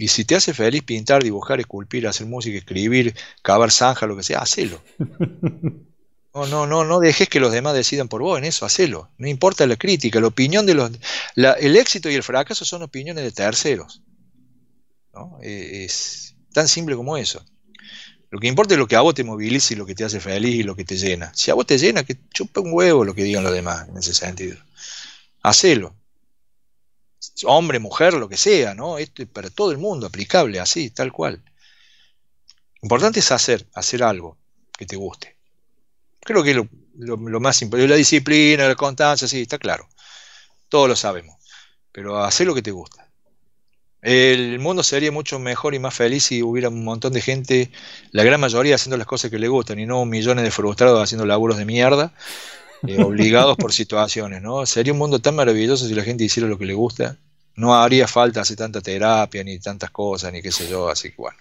Y si te hace feliz pintar, dibujar, esculpir, hacer música, escribir, cavar zanja, lo que sea, hacelo. No, no, no, no dejes que los demás decidan por vos en eso, hacelo. No importa la crítica, la opinión de los. el éxito y el fracaso son opiniones de terceros. ¿no? E, es tan simple como eso. Lo que importa es lo que a vos te moviliza y lo que te hace feliz y lo que te llena. Si a vos te llena, que chupa un huevo lo que digan los demás en ese sentido. Hacelo. Hombre, mujer, lo que sea, ¿no? Esto es para todo el mundo, aplicable, así, tal cual. Lo importante es hacer, hacer algo que te guste. Creo que es lo, más importante. La disciplina, la constancia, sí, está claro. Todos lo sabemos. Pero hacer lo que te gusta. El mundo sería mucho mejor y más feliz si hubiera un montón de gente, la gran mayoría haciendo las cosas que le gustan y no millones de frustrados haciendo laburos de mierda, eh, obligados por situaciones, ¿no? Sería un mundo tan maravilloso si la gente hiciera lo que le gusta. No haría falta hacer tanta terapia, ni tantas cosas, ni qué sé yo, así que bueno.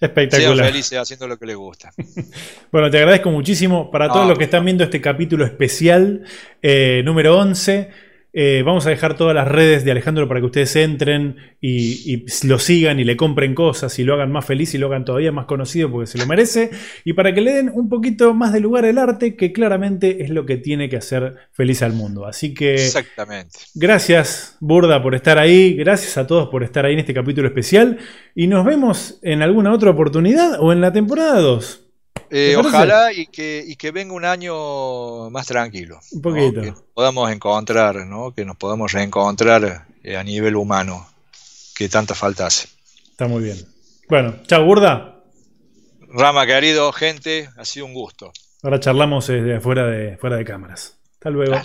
Espectacular.
Sean felices haciendo lo que les gusta.
bueno, te agradezco muchísimo. Para todos los que están viendo este capítulo especial, eh, número 11. Eh, vamos a dejar todas las redes de Alejandro para que ustedes entren y, lo sigan y le compren cosas y lo hagan más feliz y lo hagan todavía más conocido porque se lo merece. Y para que le den un poquito más de lugar al arte, que claramente es lo que tiene que hacer feliz al mundo. Así que.
Exactamente.
Gracias, Burda, por estar ahí. Gracias a todos por estar ahí en este capítulo especial. Y nos vemos en alguna otra oportunidad o en la temporada 2.
Eh, ojalá y que, y que, venga un año más tranquilo.
Un poquito.
Que podamos encontrar, ¿no? que nos podamos reencontrar eh, a nivel humano, que tanta falta hace.
Está muy bien. Bueno, chao, Burda.
Rama, querido, gente, ha sido un gusto.
Ahora charlamos desde fuera de, fuera de cámaras. Hasta luego.